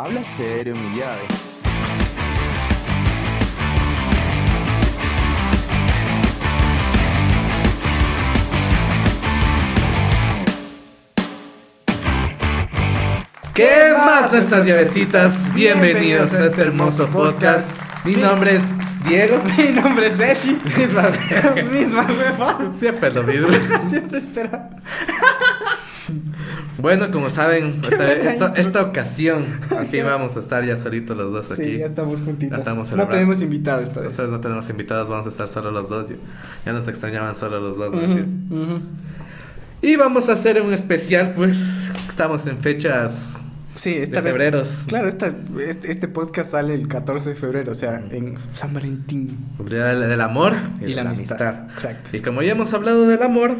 Habla serio, mi llave. ¿Qué más nuestras llavecitas? Bienvenidos a este hermoso podcast. Mi nombre es Diego. Mi nombre es Eshi. Misma, misma. Siempre lo mismo. Siempre espera. Bueno, como saben, esta, esta, esta ocasión, al fin vamos a estar ya solitos los dos aquí. Sí, ya estamos juntitos. Ya estamos no tenemos invitados esta vez. No tenemos invitados, vamos a estar solo los dos. Ya- nos extrañaban solo los dos. Y vamos a hacer un especial, pues estamos en fechas Sí, esta de febreros. Claro, esta, este, este podcast sale el 14 de febrero, o sea, en San Valentín. El día del, del amor y, Y de la la amistad. amistad. Exacto. Y como ya hemos hablado del amor,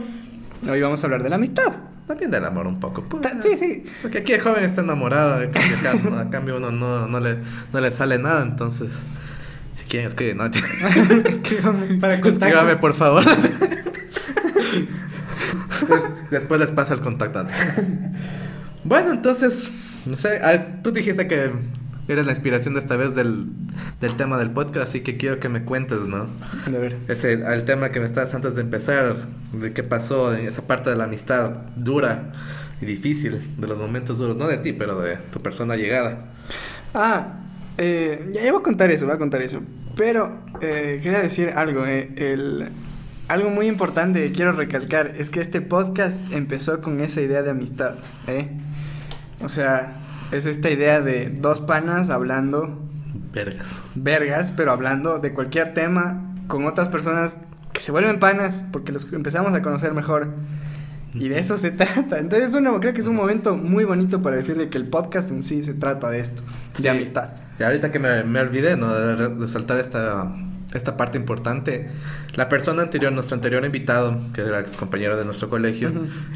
Hoy vamos a hablar de la amistad. También del amor un poco. pues. Sí, sí. Porque aquí el joven está enamorado, en cambio acá, a cambio uno no, no, le, no le sale nada, entonces, si quieren escribir, no, Escríbame para escríbame contactos. por favor. Después les pasa el contacto. Bueno, entonces, no sé, ah, tú dijiste que eres la inspiración de esta vez del, del tema del podcast, así que quiero que me cuentes, ¿no? A ver. Ese, el tema que me estabas antes de empezar, de qué pasó en esa parte de la amistad dura y difícil, de los momentos duros, no de ti, pero de tu persona llegada. Ah, eh, ya, ya voy a contar eso, voy a contar eso. Pero eh, quería decir algo. eh, el, algo muy importante que quiero recalcar es que este podcast empezó con esa idea de amistad. ¿eh? O sea, es esta idea de dos panas hablando Vergas. vergas, pero hablando de cualquier tema con otras personas que se vuelven panas porque los empezamos a conocer mejor. Y de eso se trata. Entonces, uno, creo que es un momento muy bonito para decirle que el podcast en sí se trata de esto, Sí. de amistad. Y ahorita que me, me olvidé, ¿no? De re- resaltar esta, esta parte importante. La persona anterior, nuestro anterior invitado, que era ex compañero de nuestro colegio,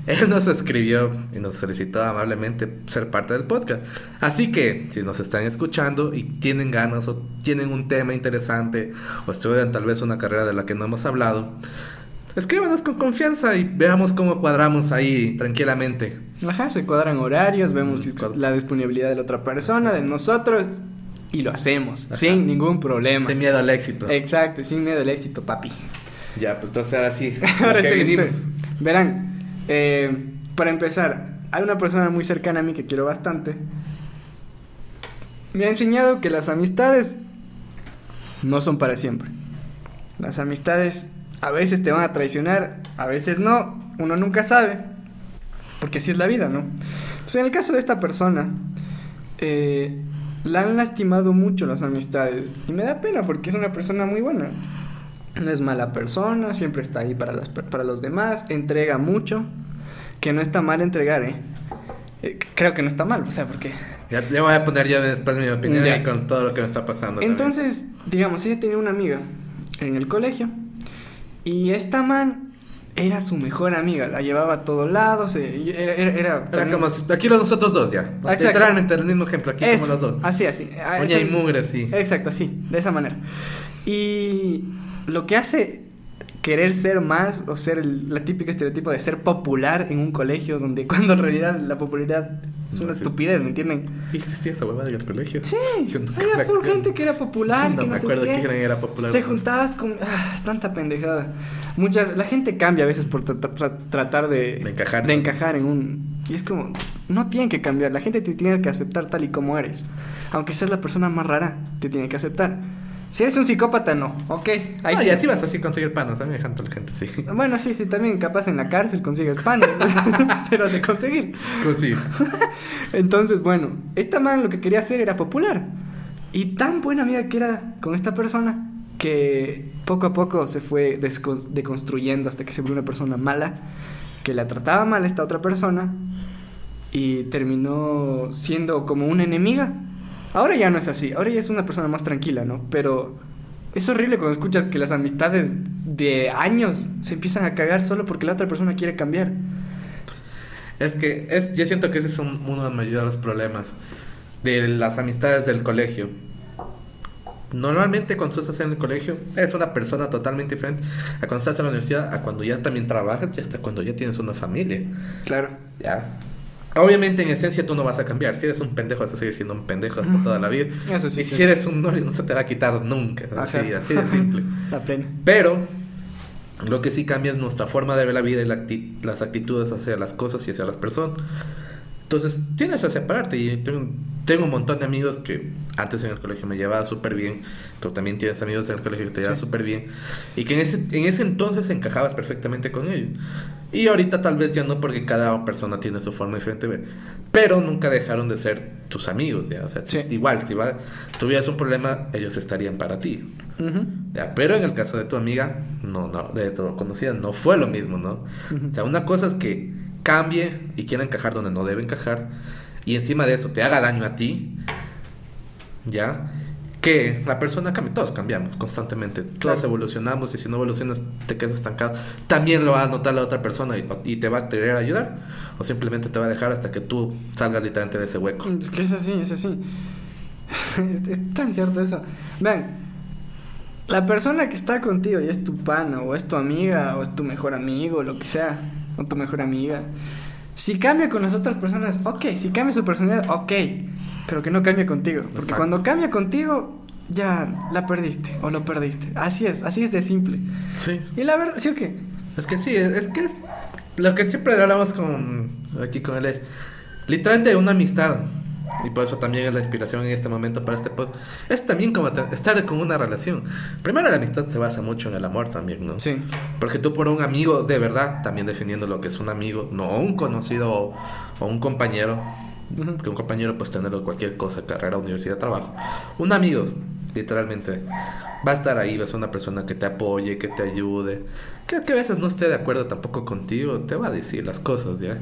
él nos escribió y nos solicitó amablemente ser parte del podcast. Así que, si nos están escuchando y tienen ganas o tienen un tema interesante o estudian tal vez una carrera de la que no hemos hablado, escríbanos con confianza y veamos cómo cuadramos ahí tranquilamente. Ajá, se cuadran horarios, vemos la disponibilidad de la otra persona, de nosotros, y lo hacemos, Ajá. sin ningún problema. Sin miedo al éxito. Exacto, sin miedo al éxito, papi. Ya, pues entonces ahora sí. Ahora ¿a qué sí. Verán, eh, para empezar, hay una persona muy cercana a mí que quiero bastante. Me ha enseñado que las amistades no son para siempre. Las amistades a veces te van a traicionar, a veces no, uno nunca sabe, porque así es la vida, ¿no? Entonces, en el caso de esta persona, eh, la han lastimado mucho las amistades y me da pena porque es una persona muy buena. No es mala persona, siempre está ahí para, las, para los demás, entrega mucho, que no está mal entregar, ¿eh? Eh, Creo que no está mal, o sea, porque... Ya, ya voy a poner yo después mi opinión Ya. con todo lo que me está pasando. también. Entonces, digamos, ella tenía una amiga en el colegio y esta man era su mejor amiga, la llevaba a todos lados, eh, era... era, era Era también- como aquí los nosotros dos ya. Literalmente el mismo ejemplo, aquí Eso, como los dos. Así, así. a Uña ese- y mugre, sí. Exacto, así, de esa manera. Y lo que hace querer ser más o ser el la típico estereotipo de ser popular en un colegio donde cuando en realidad la popularidad es una Sí. estupidez, ¿me entienden? ¿Y existía esa huevada en el colegio? Sí, Yo nunca había me full gente que era popular, No que me no sé acuerdo qué. quién era popular. Te juntabas con ah, tanta pendejada. Muchas la gente cambia a veces por tra- tra- tratar de, De encajar. de encajar en un y es como no tienen que cambiar, la gente te tiene que aceptar tal y como eres. Aunque seas la persona más rara, te tiene que aceptar. Si eres un psicópata no, ok, ahí sí. sí, así vas así conseguir panas. A mí me encanta la gente, sí. Bueno, sí, sí, también capaz en la cárcel consigues pan, pero de conseguir. Pues sí. Entonces, bueno, esta man lo que quería hacer era popular. Y tan buena amiga que era con esta persona que poco a poco se fue deconstruyendo hasta que se volvió una persona mala, que la trataba mal esta otra persona y terminó siendo como una enemiga. Ahora ya no es así, ahora ya es una persona más tranquila, ¿no? Pero es horrible cuando escuchas que las amistades de años se empiezan a cagar solo porque la otra persona quiere cambiar. Es que es, yo siento que ese es un- uno de los mayores problemas de las amistades del colegio. Normalmente cuando estás en el colegio eres una persona totalmente diferente a cuando estás en la universidad, a cuando ya también trabajas y hasta cuando ya tienes una familia. Claro. Ya. Obviamente, en esencia, tú no vas a cambiar. Si eres un pendejo, vas a seguir siendo un pendejo hasta toda la vida. Eso sí, y sí. si eres un no se te va a quitar nunca. Así, de simple. La plena. Pero lo que sí cambia es nuestra forma de ver la vida y la acti- las actitudes hacia las cosas y hacia las personas. Entonces tienes que separarte. Y tengo, tengo un montón de amigos que antes en el colegio me llevaba súper bien. Tú también tienes amigos en el colegio que te llevan Sí. súper bien. Y que en ese, en ese entonces encajabas perfectamente con ellos. Y ahorita tal vez ya no, porque cada persona tiene su forma diferente de ver. Pero nunca dejaron de ser tus amigos, ¿ya? O sea, Sí. igual, si va, tuvieras un problema, ellos estarían para ti. Ujú. Ya, pero en el caso de tu amiga, no, no, de tu conocida, no fue lo mismo, ¿no? Ujú. O sea, una cosa es que cambie y quiera encajar donde no debe encajar, y encima de eso te haga daño a ti, ¿ya? Que la persona cambie, todos cambiamos constantemente, todos Claro. evolucionamos y si no evolucionas te quedas estancado. También lo va a notar la otra persona y, y te va a querer ayudar, o simplemente te va a dejar hasta que tú salgas literalmente de ese hueco. Es que es así, es así. es, es tan cierto eso. Vean, la persona que está contigo y es tu pana, o es tu amiga, o es tu mejor amigo, lo que sea, o tu mejor amiga. Si cambia con las otras personas, ok. Si cambia su personalidad, ok. Pero que no cambie contigo. Porque Exacto. cuando cambia contigo, ya la perdiste o lo perdiste. Así es, así es de simple. Sí. Y la verdad, ¿sí o qué? Es que sí, es, es que es lo que siempre hablamos con aquí con él, literalmente una amistad. Y por eso también es la inspiración en este momento para este podcast. Es también como estar con una relación. Primero la amistad se basa mucho en el amor también, ¿no? Sí. Porque tú por un amigo de verdad, también definiendo lo que es un amigo, no un conocido o, o un compañero, Ujú. que un compañero pues tenerlo cualquier cosa, carrera, universidad, trabajo. Un amigo, literalmente, va a estar ahí, va a ser una persona que te apoye, que te ayude, que, que a veces no esté de acuerdo tampoco contigo, te va a decir las cosas, ¿ya?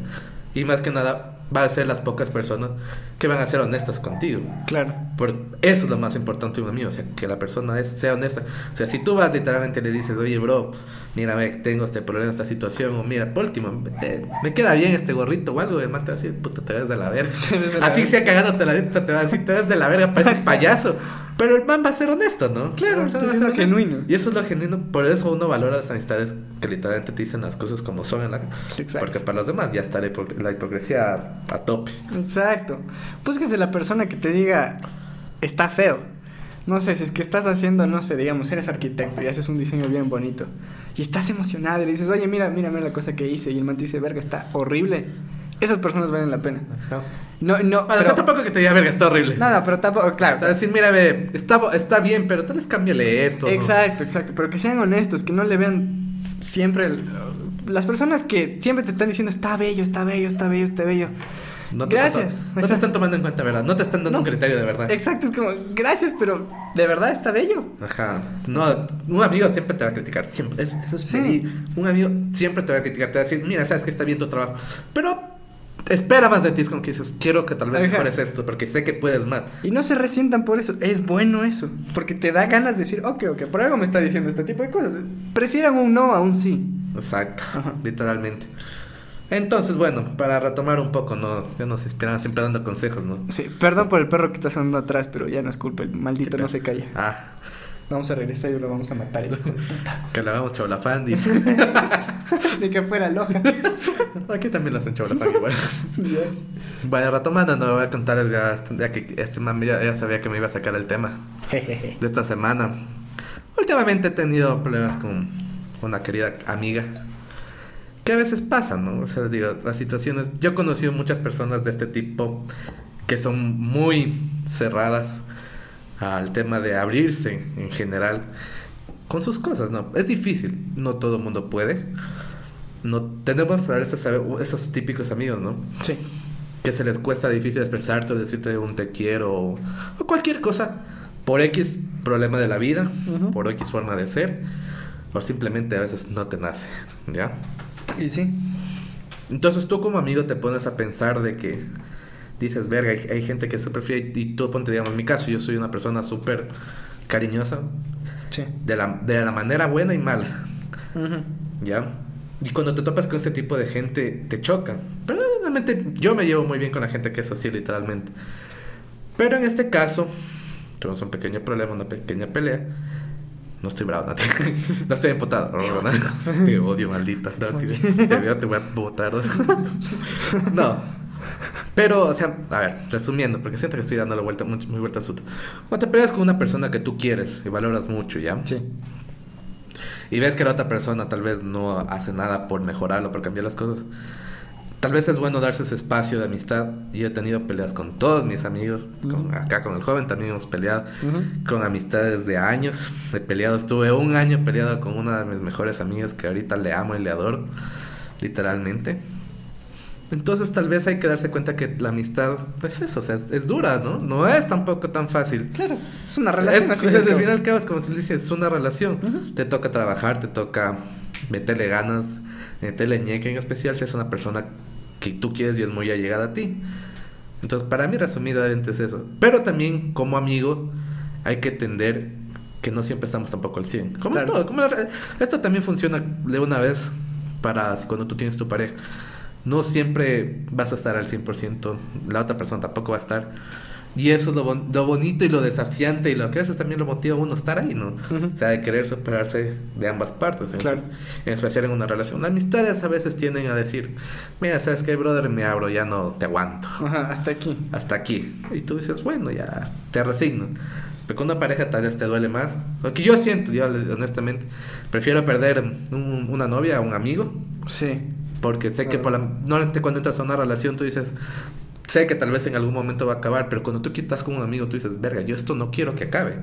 Y más que nada, va a ser las pocas personas que van a ser honestas contigo. Claro. Por eso es lo más importante de un amigo, o sea, que la persona es, sea honesta. O sea, si tú vas literalmente le dices, oye, bro, mira, ve, tengo este problema, esta situación, o mira, por último, eh, me queda bien este gorrito o algo, man te va a decir, puta, te ves de la verga. De la Así verga. sea cagándote la vida, te va a decir, te ves de la verga, pareces payaso. Pero el man va a ser honesto, ¿no? Claro, ser siendo honesta. genuino. Y eso es lo genuino, por eso uno valora las amistades que literalmente te dicen las cosas como son en la... Exacto. Porque para los demás ya está la, hipo- la hipocresía a, tope. Exacto. Búsquese la persona que te diga, está feo. No sé, si es que estás haciendo, no sé, digamos, eres arquitecto y haces un diseño bien bonito. Y estás emocionado y le dices, oye, mira, mira, mira la cosa que hice. Y el man te dice, verga, está horrible. Esas personas valen la pena. Ajá. No, no, Bueno, o sea, tampoco que te diga, verga, está horrible. Nada, pero tampoco, claro. a decir, mira, ve, está, está bien, pero tal vez cámbiale esto. ¿no? Exacto, exacto. Pero que sean honestos, que no le vean siempre. el- las personas que siempre te están diciendo, está bello, está bello, está bello, está bello. No te Gracias. están- no te están tomando en cuenta, ¿verdad? No te están dando No. un criterio de verdad. Exacto, es como, gracias, pero de verdad está bello. Ajá. No, un amigo siempre te va a criticar. Siempre. Eso, eso es Sí. Un amigo siempre te va a criticar. Te va a decir, mira, sabes que está bien tu trabajo. Pero espera más de ti. Es como que dices, quiero que tal vez Ajá. mejores esto. Porque sé que puedes más. Y no se resientan por eso. Es bueno eso. Porque te da ganas de decir, ok, ok, por algo me está diciendo este tipo de cosas. Prefieran un no a un sí. Exacto. Ajá. Literalmente. Entonces, bueno, para retomar un poco, ¿no? Ya nos inspiran siempre dando consejos, ¿no? Sí, perdón por el perro que está sonando atrás, pero ya no es culpa. El maldito no se calla. Ah, Vamos a regresar y lo vamos a matar. que le hagamos chablafán, dice. Ni que fuera loja. Aquí también lo hacen chablafán igual. Bueno, retomando, no voy a contarles ya, ya que este man ya, ya sabía que me iba a sacar el tema de esta semana. Últimamente he tenido problemas con una querida amiga. Que a veces pasan, ¿no? O sea, digo, las situaciones. Yo he conocido muchas personas de este tipo que son muy cerradas al tema de abrirse en general con sus cosas, ¿no? Es difícil, no todo el mundo puede. No tenemos a veces a- esos típicos amigos, ¿no? Sí. que se les cuesta difícil expresarte o decirte un te quiero o, o cualquier cosa por X problema de la vida, por X forma de ser, o simplemente a veces no te nace, ¿ya? Y sí. Entonces tú como amigo te pones a pensar de que dices, verga, hay, hay gente que se prefiere, y tú ponte, digamos, en mi caso, yo soy una persona súper cariñosa, Sí. de la, de la manera buena y mala, Ujú. ¿ya? Y cuando te topas con este tipo de gente, te chocan. Pero realmente yo me llevo muy bien con la gente que es así, literalmente. Pero en este caso, tuvimos un pequeño problema, una pequeña pelea. No estoy bravo, no, no estoy. No, no, Te odio, maldita. Te veo, te voy a botar. No. Pero, o sea, a ver, resumiendo, porque siento que estoy dando la vuelta, muy, muy vuelta asunto. Cuando te peleas con una persona que tú quieres y valoras mucho, ¿ya? Sí. Y ves que la otra persona tal vez no hace nada por mejorarlo, por cambiar las cosas. Tal vez es bueno darse ese espacio de amistad. Yo he tenido peleas con todos mis amigos. con- Ujú. acá con el joven también hemos peleado. Ujú. Con amistades de años. He peleado, estuve un año peleado con una de mis mejores amigas que ahorita le amo y le adoro. Literalmente. Entonces tal vez hay que darse cuenta que la amistad es eso, o sea, es, es dura, ¿no? No es tampoco tan fácil. Claro, es una relación. Es, al final al cabo es como se dice, es una relación. Te toca trabajar, te toca meterle ganas, meterle ñeque, en especial si es una persona que tú quieres y es muy allegada a ti. Entonces, para mí resumidamente es eso. Pero también como amigo hay que entender que no siempre estamos tampoco al 100. Como Claro. todo, como esto también funciona de una vez para cuando tú tienes tu pareja. No siempre vas a estar al 100%, la otra persona tampoco va a estar. Y eso es lo, bon- lo bonito y lo desafiante y lo que haces también lo motiva a uno a estar ahí, ¿no? Ujú. O sea, de querer superarse de ambas partes. En, Claro. en especial en una relación. Las amistades a veces tienden a decir, mira, ¿sabes qué, brother? Me abro, ya no te aguanto. Ajá, hasta aquí. Hasta aquí. Y tú dices, bueno, ya te resigno. Pero con una pareja tal vez te duele más. Lo que yo siento, yo honestamente, prefiero perder un- una novia a un amigo Sí. Porque sé que por la, normalmente cuando entras a una relación tú dices, sé que tal vez en algún momento va a acabar, pero cuando tú aquí estás con un amigo tú dices, verga, yo esto no quiero que acabe.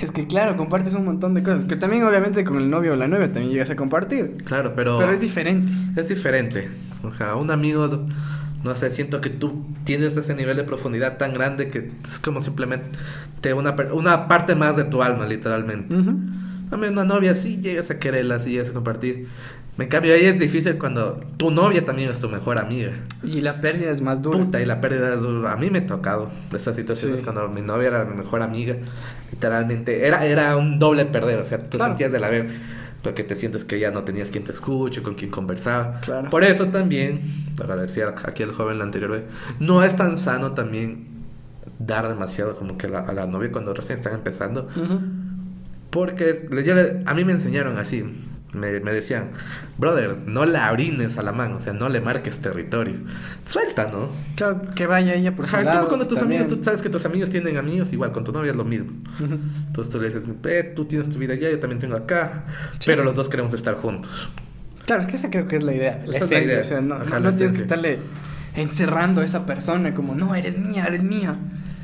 Es que claro, compartes un montón de cosas. Que también obviamente con el novio o la novia también llegas a compartir. Claro, pero, Pero es diferente. es diferente. O sea, un amigo, no sé, siento que tú tienes ese nivel de profundidad tan grande que es como simplemente una, per- una parte más de tu alma, literalmente. Ujú. A mí una novia sí llegas a quererla, sí llegas a compartir. En cambio, ahí es difícil cuando tu novia también es tu mejor amiga. Y la pérdida es más dura. Puta, y la pérdida es dura. A mí me ha tocado esas situaciones Sí. cuando mi novia era mi mejor amiga. Literalmente, era, era un doble perder. O sea, tú Claro. sentías de la ver porque te sientes que ya no tenías quien te escuche, con quien conversaba. Claro. Por eso también, lo decía aquí el joven la anterior vez, no es tan sano también dar demasiado como que la- a la novia cuando recién están empezando. Porque es- yo le- a mí me enseñaron así. Me, me decían, brother, no la orines a la mano, o sea, no le marques territorio. Suelta, ¿no? Claro, que vaya ella por Ajá, es como cuando tus también. amigos, tú sabes que tus amigos tienen amigos, igual con tu novia es lo mismo. Entonces tú le dices, "Ve, tú tienes tu vida allá, yo también tengo acá, Sí. pero los dos queremos estar juntos. Claro, es que esa creo que es la idea. La Esa esencia, idea. o sea, no, Ajá, no- no tienes que estarle encerrando a esa persona como, no, eres mía, eres mía.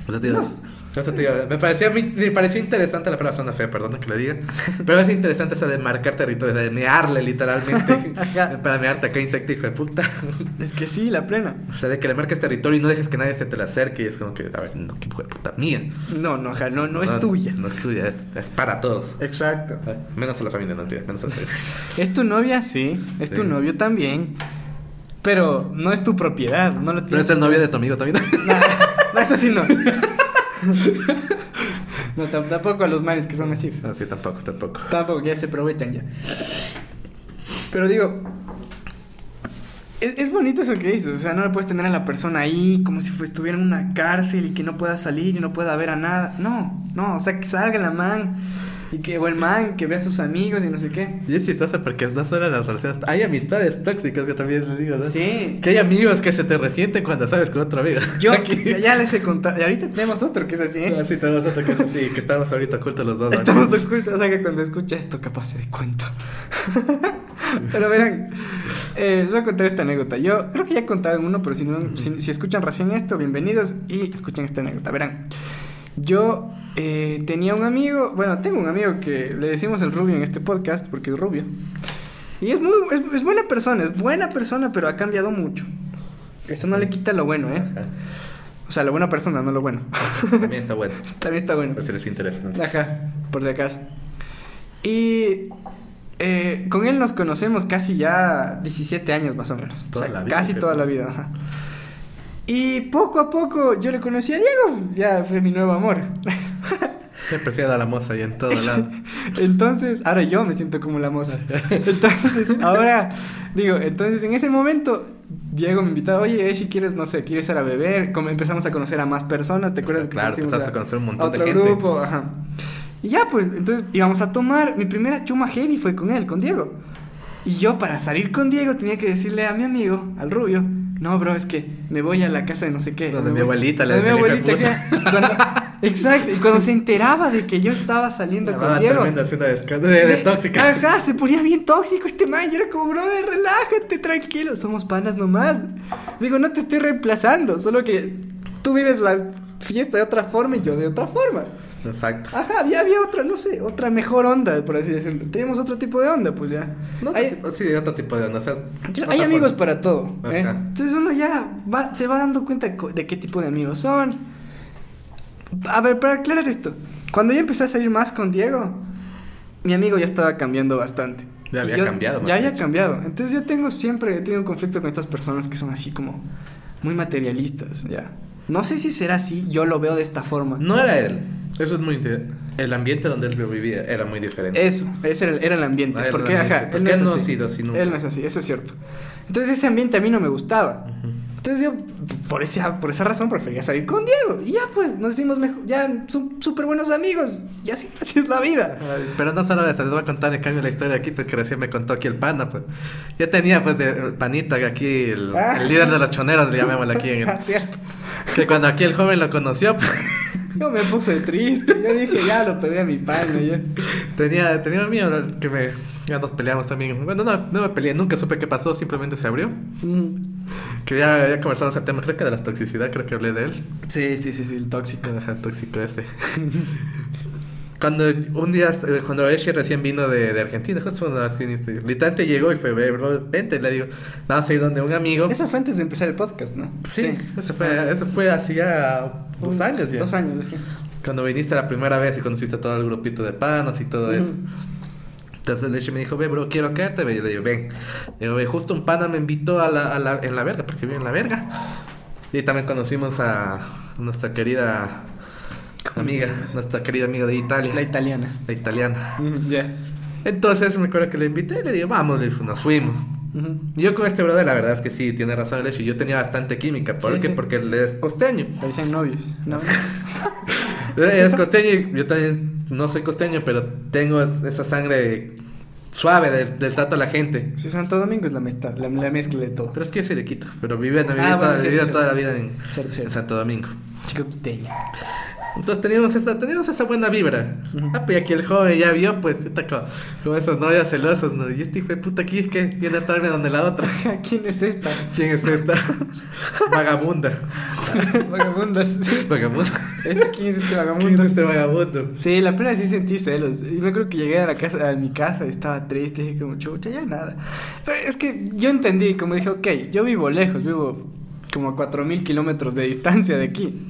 O sea, te digo, te digo, me, parecía, me pareció interesante la palabra zona fea, perdona que le diga, pero es interesante esa de marcar territorio, de mearle literalmente, para mearte acá insecto hijo de puta. Es que sí, la plena. O sea, de que le marques territorio y no dejes que nadie se te le acerque y es como que, a ver, no, qué hijo de puta, mía. No, no, ja, no, no es tuya. No es tuya, es, es para todos. Exacto. Menos a la familia, no entiendo, menos a la familia. Es tu novia, sí. Es tu novio también. Pero no es tu propiedad. No lo Pero tienes. es el novio de tu amigo también. No, no, eso sí no. No, tam- tampoco a los manes que son así. No, sí, tampoco, tampoco. Tampoco, ya se aprovechan ya. Pero digo, es, es bonito eso que dices. O sea, no le puedes tener a la persona ahí como si estuviera en una cárcel y que no pueda salir y no pueda ver a nada. No, no, o sea, que salga la man y que, el man que vea a sus amigos y no sé qué. Y es chistoso porque no solo las relaciones, hay amistades tóxicas que también les digo, ¿no? Sí. Que hay amigos que se te resienten cuando sales con otro amigo. Yo Aquí. ya, les he contado. Y ahorita tenemos otro que es así. ¿eh? Ah, sí, tenemos otro que sí, que estamos ahorita ocultos los dos. ¿no? Estamos ocultos, o sea que cuando escucha esto capaz se dé cuenta. pero verán, eh, les voy a contar esta anécdota. Yo creo que ya he contado en uno, pero si, no, si, si escuchan recién esto, bienvenidos y escuchen esta anécdota. Verán, yo eh, tenía un amigo, bueno, tengo un amigo que le decimos el rubio en este podcast porque es rubio. Y es, muy, es, es buena persona, es buena persona, pero ha cambiado mucho. Eso no le quita lo bueno, ¿eh? Ajá. O sea, la buena persona, no lo bueno. También está bueno. También está bueno. Por si les interesa. ¿no? Ajá, por si acaso. Y eh, con él nos conocemos casi ya 17 años más o menos. Toda O sea, la vida, Casi toda la vida. ajá. Y poco a poco yo le conocí a Diego, ya fue mi nuevo amor. Siempre se da la moza ahí en todo lado. Entonces, ahora yo me siento como la moza. Entonces, ahora, digo, entonces en ese momento, Diego me invitaba, oye, eh, si quieres, no sé, quieres ir a beber, como empezamos a conocer a más personas, ¿te acuerdas? que Claro, empezaste a conocer un montón de gente. grupo, ajá. Y ya, pues, entonces íbamos a tomar, mi primera chuma heavy fue con él, con Diego. Y yo para salir con Diego tenía que decirle a mi amigo, al rubio, no, bro, es que me voy a la casa de no sé qué. Donde me mi abuelita le donde mi decía, "Hijo de abuelita. Cuando- Exacto, y cuando se enteraba de que yo estaba saliendo con Diego. de, de, de tóxica. Ajá, se ponía bien tóxico este man. Yo era como, brother, relájate, tranquilo. Somos panas nomás. Digo, no te estoy reemplazando. Solo que tú vives la fiesta de otra forma y yo de otra forma. Exacto. Ajá, había, había otra, no sé, otra mejor onda, por así decirlo. Teníamos otro tipo de onda, pues ya. No, hay, tipo- sí, otro tipo de onda. O sea, hay amigos forma. para todo. ¿eh? Entonces uno ya va- se va dando cuenta de qué tipo de amigos son. A ver, para aclarar esto. Cuando yo empecé a salir más con Diego, mi amigo ya estaba cambiando bastante. Ya había yo- cambiado, Ya había cambiado. Entonces yo tengo siempre he tenido un conflicto con estas personas que son así como muy materialistas, ya. No sé si será así, yo lo veo de esta forma. No era él. Eso es muy interesante. El ambiente donde él vivía era muy diferente. Eso, ese era el, era el ambiente. Ah, era el porque, ambiente, ajá, porque él no, él es no ha sido así nunca. Él no es así, eso es cierto. Entonces ese ambiente a mí no me gustaba. Entonces yo, por esa, por esa razón, prefería salir con Diego. Y ya pues, nos hicimos mejor, ya son súper buenos amigos. Y así, así es la vida. Ay, Pero no solo eso, les voy a contar en cambio la historia aquí, pues que recién me contó aquí el pana, pues. Ya tenía, pues, de el panita aquí, el, Ah. el líder de los choneros, le llamémosle aquí en el- Ah, cierto. Que cuando aquí el joven lo conoció, pues, Yo me puse triste. Yo dije, ya lo perdí a mi pana. Ya. tenía, tenía miedo que me. Ya nos peleamos también. Bueno, no, no me peleé, nunca supe qué pasó, simplemente se abrió. Mm. Que ya, ya conversamos el tema, creo que de la toxicidad, creo que hablé de él. Sí, sí, sí, sí, el tóxico. Ajá, tóxico ese. Cuando un día, cuando Eshi recién vino de, de Argentina, justo cuando viniste, literalmente llegó y fue, "Ve, bro, vente, le digo, vamos a ir donde un amigo. Eso fue antes de empezar el podcast, ¿no? Sí, Eso, fue, eso fue hace ya dos Un- años ya. Dos años, ajá. Cuando viniste la primera vez y conociste a todo el grupito de panos y todo eso. Entonces Leche me dijo, ve, bro, quiero quedarte. Yo le digo, ven. Le digo, ve, justo un pana me invitó a la, a la, en la verga, porque vive en la verga. Y también conocimos a nuestra querida amiga, nuestra querida amiga de Italia, La italiana. la italiana. Mm, Ya. Entonces me acuerdo que le invité y le digo, vamos, nos fuimos. Y Yo con este brother, la verdad es que sí, tiene razón el hecho. Yo tenía bastante química. ¿Por Sí, qué? sí. Porque él es costeño. Parecían novios, ¿no? Es costeño y yo también no soy costeño, pero tengo es- esa sangre suave del, del trato a la gente. Sí, Santo Domingo es la, mezcla, la, la mezcla de todo. Pero es que yo soy de Quito, pero viví, Ah, toda, bueno, cierto, toda la vida en, Cierto, cierto. en Santo Domingo. Chico quiteño. Entonces teníamos esa, teníamos esa buena vibra. Ah, pues aquí el joven ya vio, pues, está con, con esos novios celosos, ¿no? Y este hijo de puta aquí es que viene a traerme donde la otra. ¿Quién es esta? ¿Quién es esta? Vagabunda. Vagabundas. sí. Vagabunda. ¿Este quién es este ¿Quién vagabundo? es este vagabundo? Sí, la vez sí sentí celos. Y me acuerdo que llegué a la casa, a mi casa y estaba triste. Dije como, chucha, ya nada. Pero es que yo entendí, como dije, ok, yo vivo lejos, vivo como a 4000 kilómetros de distancia de aquí.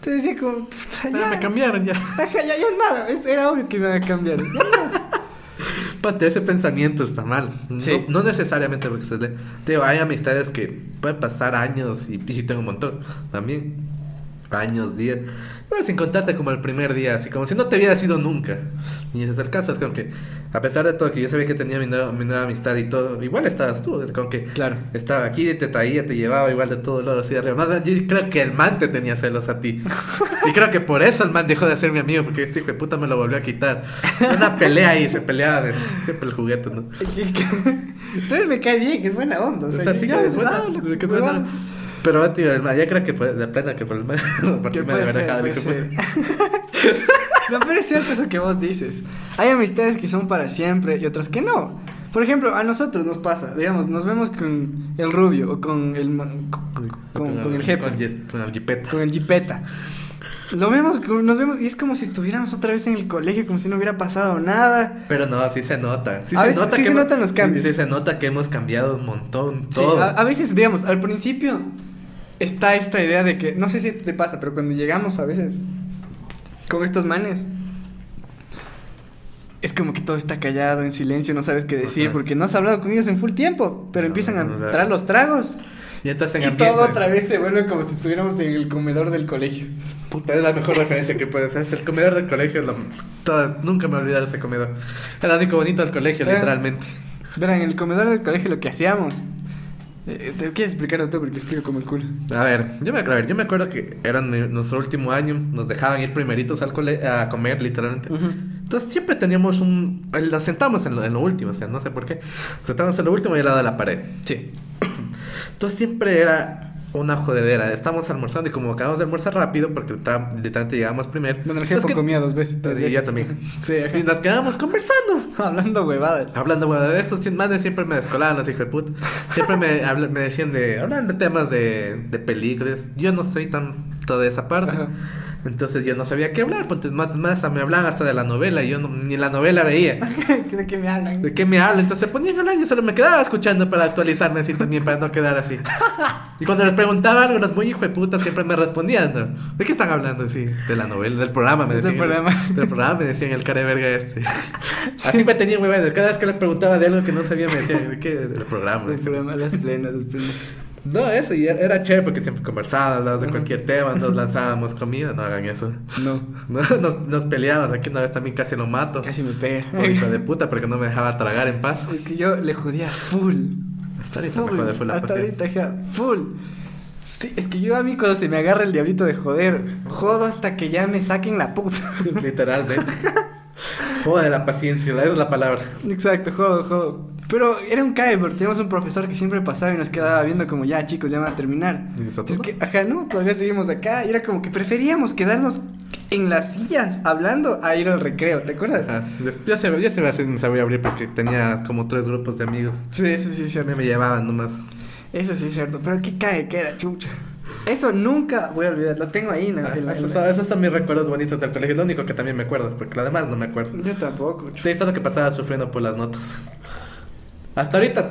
Entonces decía como, puta, Ah, ya. me cambiaron ya. Ajá, ya, ya nada. es- Era obvio que me iban a cambiar. Ya, ya. Pate, ese pensamiento está mal. Sí. No, no necesariamente porque se le... Te digo, hay amistades que pueden pasar años y, y tengo un montón también. Años, días. Bueno, sin contarte como el primer día, así como si no te hubiera sido nunca. Y ese es el caso, es como que a pesar de todo que yo sabía que tenía mi nueva, mi nueva amistad y todo, igual estabas tú, como que Claro. estaba aquí, te traía, te llevaba igual de todos lados así de arriba. Más Yo creo que el man te tenía celos a ti. Y creo que por eso el man dejó de ser mi amigo, porque este hijo de puta me lo volvió a quitar. Una pelea ahí, se peleaba de siempre el juguete, ¿no? Pero me cae bien, es buena onda. O O sea, sea, sí ya que es buena, que pues, buena. Pero, tío, ya creo que por- de plena que por el man, por ¿Qué el man de puede ser? haber dejado el puta. No, pero es cierto eso que vos dices. Hay amistades que son para siempre y otras que no. Por ejemplo, a nosotros nos pasa, digamos, nos vemos con el rubio o con el ma- con, con- con el jefe, Con, con el jipeta. con el jipeta. Lo vemos, nos vemos y es como si estuviéramos otra vez en el colegio, como si no hubiera pasado nada. Pero no, sí se nota. Sí A se veces- nota sí que se hemos- notan los sí, cambios. Sí, se nota que hemos cambiado un montón. Sí, Todo. a, a veces, digamos, al principio está esta idea de que, no sé si te pasa, pero cuando llegamos a veces con estos manes, es como que todo está callado, en silencio, no sabes qué decir, Ajá. porque no has hablado con ellos en full tiempo, pero No, empiezan a entrar los tragos Y estás en y ambiente. todo otra vez se vuelve como si estuviéramos en el comedor del colegio. Puta, es la mejor referencia que puedes hacer. El comedor del colegio. lo- todas, nunca me olvidaré ese comedor. Era lo único bonito del colegio, literalmente. Verán, en el comedor del colegio lo que hacíamos. Eh, ¿Te quieres explicar tú? Porque explico como el culo. A ver, yo me, a ver, yo me acuerdo que era nuestro último año. Nos dejaban ir primeritos al cole a comer, literalmente. Entonces siempre teníamos un... Nos sentamos en lo, en lo último, o sea, no sé por qué. Nos sentamos en lo último y al lado de la pared. Sí. Entonces siempre era una jodedera. Estamos almorzando y como acabamos de almorzar rápido, porque literalmente llegamos primero. Bueno, el jefe que- comía dos veces. tres Sí, veces. yo también. sí, ajá. Y nos quedamos conversando. Hablando huevadas. Hablando, de estos manes siempre me descolaban los hijos de puta. Siempre me, habla- me decían de, hablan de temas de, de películas. Yo no soy tanto de esa parte. Ajá. Entonces yo no sabía qué hablar, pues más, más me hablaban hasta de la novela y yo no- ni la novela veía. ¿De qué me hablan? ¿De qué me hablan? Entonces ponían a hablar y yo solo me quedaba escuchando para actualizarme así también, para no quedar así. Y cuando les preguntaba algo, los muy hijo de puta siempre me respondían, ¿no? ¿De qué están hablando? Sí, de la novela, del programa, me Del decían. programa. Del programa, me decían el cara de verga este. Así me tenían, güey, cada vez que les preguntaba de algo que no sabía, me decían, ¿de qué? Del programa. El programa Las Plenas, las Plenas. No, eso, y era, era chévere porque siempre conversábamos, hablábamos de cualquier tema, nos lanzábamos comida, no hagan eso. No, No, nos, nos peleábamos, aquí una vez también casi lo mato. casi me pega. Por hijo de puta, porque no me dejaba tragar en paz. Es que yo le jodía full. Hasta ahorita me Full, jode full la Hasta paciencia. ahorita, ja, full. Sí, es que yo a mí cuando se me agarra el diablito de joder, jodo hasta que ya me saquen la puta. Literalmente. Joder, la paciencia, esa es la palabra. Exacto, jodo, jodo. Pero era un cae, porque teníamos un profesor que siempre pasaba y nos quedaba viendo como ya chicos, ya van a terminar. ¿Y nosotros? Es que, ajá, no, todavía seguimos acá. Y era como que preferíamos quedarnos en las sillas hablando a ir al recreo, ¿te acuerdas? Después ya se, ya se me sabía abrir porque tenía como tres grupos de amigos. Sí, eso sí es cierto. me llevaban nomás. Eso sí es cierto. Pero qué cae, que era chucha. Eso nunca voy a olvidar, lo tengo ahí en la- Ah, son, la- esos son mis recuerdos bonitos del colegio. Lo único que también me acuerdo, porque lo demás no me acuerdo. Yo tampoco. chucha. Sí, solo que pasaba sufriendo por las notas. Hasta ahorita,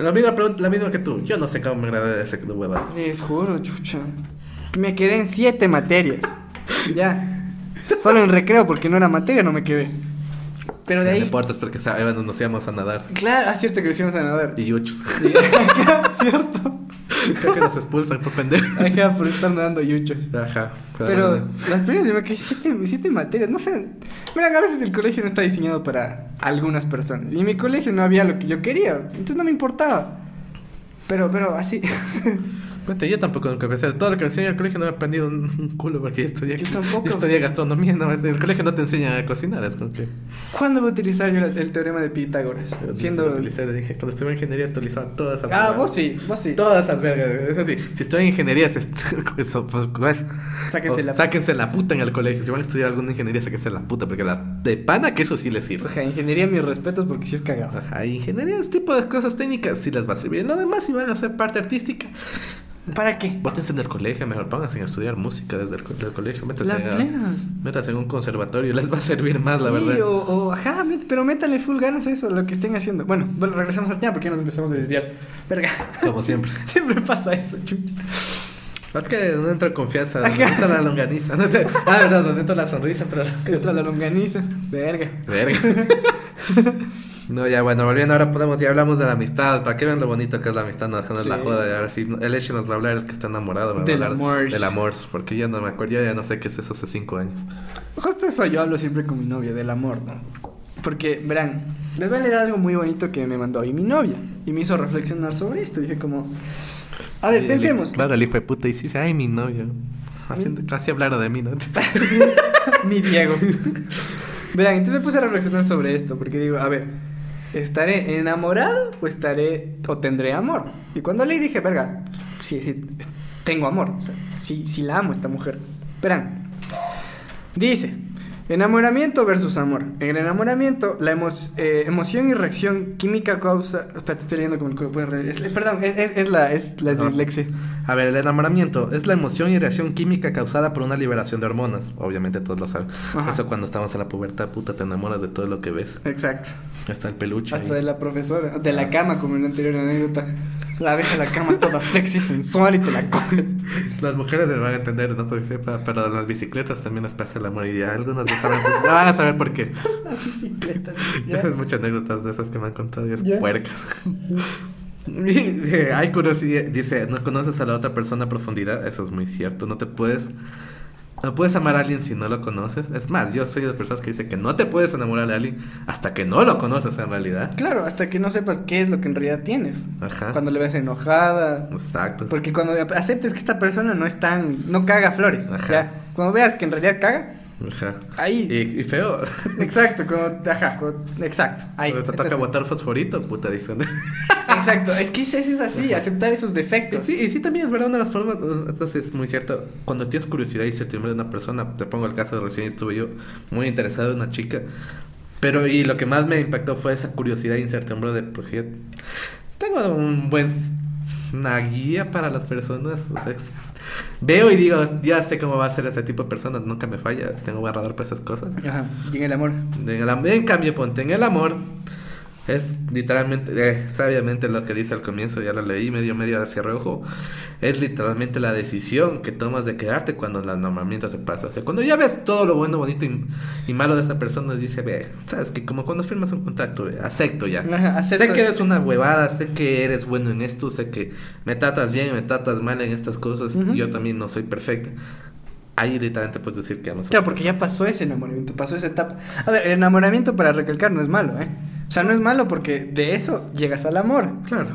la misma, pregunta, la misma que tú. Yo no sé cómo me gradué de ese huevada. Les juro, chucha. Me quedé en siete materias. Ya. Solo en recreo, porque no era materia, no me quedé. Pero de No ahí. importa, es porque íbamos- nos íbamos a nadar. Claro, es cierto que lo hicimos a nadar. Y yuchos. Sí, cierto. Casi nos expulsan por pendejo. Ajá, por estar nadando yuchos. Ajá. Pero bueno. las primeras yo me quedé siete, siete materias, no sé. Mira, a veces el colegio no está diseñado para algunas personas. Y en mi colegio no había lo que yo quería, entonces no me importaba. Pero, pero así. Cuente, yo tampoco nunca pensé. Todo lo que me enseña el colegio no he aprendido un, culo porque yo estudié, Yo tampoco. yo estudié gastronomía. No, el colegio no te enseña a cocinar. Es como que. ¿Cuándo voy a utilizar yo el teorema de Pitágoras? Yo Siendo. utilicé, dije, cuando estuve en ingeniería utilizaba todas esas. Ah, vos sí, vos sí. Todas esas vergas. Eso sí, si estoy en ingeniería, se- eso, pues, pues, Sáquense o- la- sáquense la puta en el colegio. Si van a estudiar alguna ingeniería, sáquense la puta. Porque la de pana, que eso sí les sirve. Ajá, ingeniería, mis respetos porque sí es cagado. Ajá, ingeniería, este tipo de cosas técnicas sí les va a servir. Lo demás, si van a hacer parte artística, ¿Para qué? Bótense en el colegio, mejor pónganse a estudiar música desde el, colegio. Métanse, Las a- plenas. métanse en un conservatorio, les va a servir más, la Sí, verdad. O, o, ajá, pero métale full ganas a eso, lo que estén haciendo. Bueno, bueno, regresamos al tema porque ya nos empezamos a desviar. Verga. Como siempre. Siempre pasa eso, chucha. Es que no entra confianza, no entra la longaniza. No te- ah, no, no entra la sonrisa, entra la... Entra la longaniza. Verga. Verga. No, ya bueno, volviendo ahora podemos, ya hablamos de la amistad, para que vean lo bonito que es la amistad, no dejarnos Sí. la joda, y ahora sí, el hecho nos va a hablar el que está enamorado, me va a Del hablar amor. del amor, porque yo no me acuerdo, yo ya no sé qué es eso hace cinco años. Justo eso yo hablo siempre con mi novia, del amor, ¿no? Porque, verán, les voy a leer algo muy bonito que me mandó hoy mi novia. Y me hizo reflexionar sobre esto. Dije como... A ver, Y el- pensemos. Claro, el hijo de puta y dice, ay, mi novio. Haciendo, casi hablaron de mí, ¿no? mi Diego. Verán, entonces me puse a reflexionar sobre esto, porque digo, a ver, ¿estaré enamorado o estaré o tendré amor? Y cuando leí dije, verga, sí, sí, tengo amor, o sea, sí, sí la amo esta mujer. Verán, dice, enamoramiento versus amor. En el enamoramiento, la emo- eh, emoción y reacción química causa... Espera, estoy leyendo como el reír. Es- Perdón, es, es- es la, es la Ajá. dislexia. A ver, el enamoramiento es la emoción y reacción química causada por una liberación de hormonas. Obviamente todos lo saben. Ajá. Eso cuando estamos en la pubertad, puta, te enamoras de todo lo que ves. Exacto. Hasta el peluche. Hasta ahí. de la profesora, de la cama, como en la anterior anécdota. La ves en la cama toda sexy, sensual y te la comes. Las mujeres les van a entender, ¿no? Porque sepa, pero las bicicletas también les pasa el amor y ya ya saben, ya van a saber por qué. Las bicicletas. Tienes muchas anécdotas de esas que me han contado y es Ya. puercas. Y, eh, Hay curiosidad, dice, no conoces a la otra persona a profundidad, eso es muy cierto, no te puedes, no puedes amar a alguien si no lo conoces, es más, yo soy de las personas que dice que no te puedes enamorar de alguien hasta que no lo conoces en realidad. Claro, hasta que no sepas qué es lo que en realidad tienes. Ajá. Cuando le ves enojada. Exacto. Porque cuando aceptes que esta persona no es tan. no caga flores. Ajá. ya. Cuando veas que en realidad caga, Ajá. Ahí. Y, y feo. Exacto, como, ajá, como- exacto. Ahí. Cuando te toca Entonces, botar fosforito, puta, dicen. Exacto, es que es, es así, aceptar esos defectos. Sí, y sí, también es verdad, una de las formas, sí es muy cierto, cuando tienes curiosidad y certidumbre de una persona, te pongo el caso de recién estuve yo muy interesado en una chica, pero y lo que más me impactó fue esa curiosidad e incertidumbre de, porque yo tengo un buen, una guía para las personas, o sea, veo y digo, ya sé cómo va a ser ese tipo de personas, nunca me falla, tengo un radar para esas cosas. Ajá, y en el amor. En, el en cambio, ponte en el amor. Es literalmente, eh, sabiamente lo que dice al comienzo, ya lo leí medio medio hacia reojo. Es literalmente la decisión que tomas de quedarte cuando el enamoramiento se pasa. O sea, cuando ya ves todo lo bueno, bonito y, y malo de esa persona, dice, ve, sabes que como cuando firmas un contrato, ve, acepto ya. Ajá, acepto. Sé que eres una huevada, sé que eres bueno en esto, sé que me tratas bien, me tratas mal en estas cosas. Yo también no soy perfecta. Ahí literalmente puedes decir que amas Claro, porque ya pasó ese enamoramiento, pasó esa etapa. A ver, el enamoramiento, para recalcar, no es malo, ¿eh? O sea, no es malo porque de eso llegas al amor. Claro.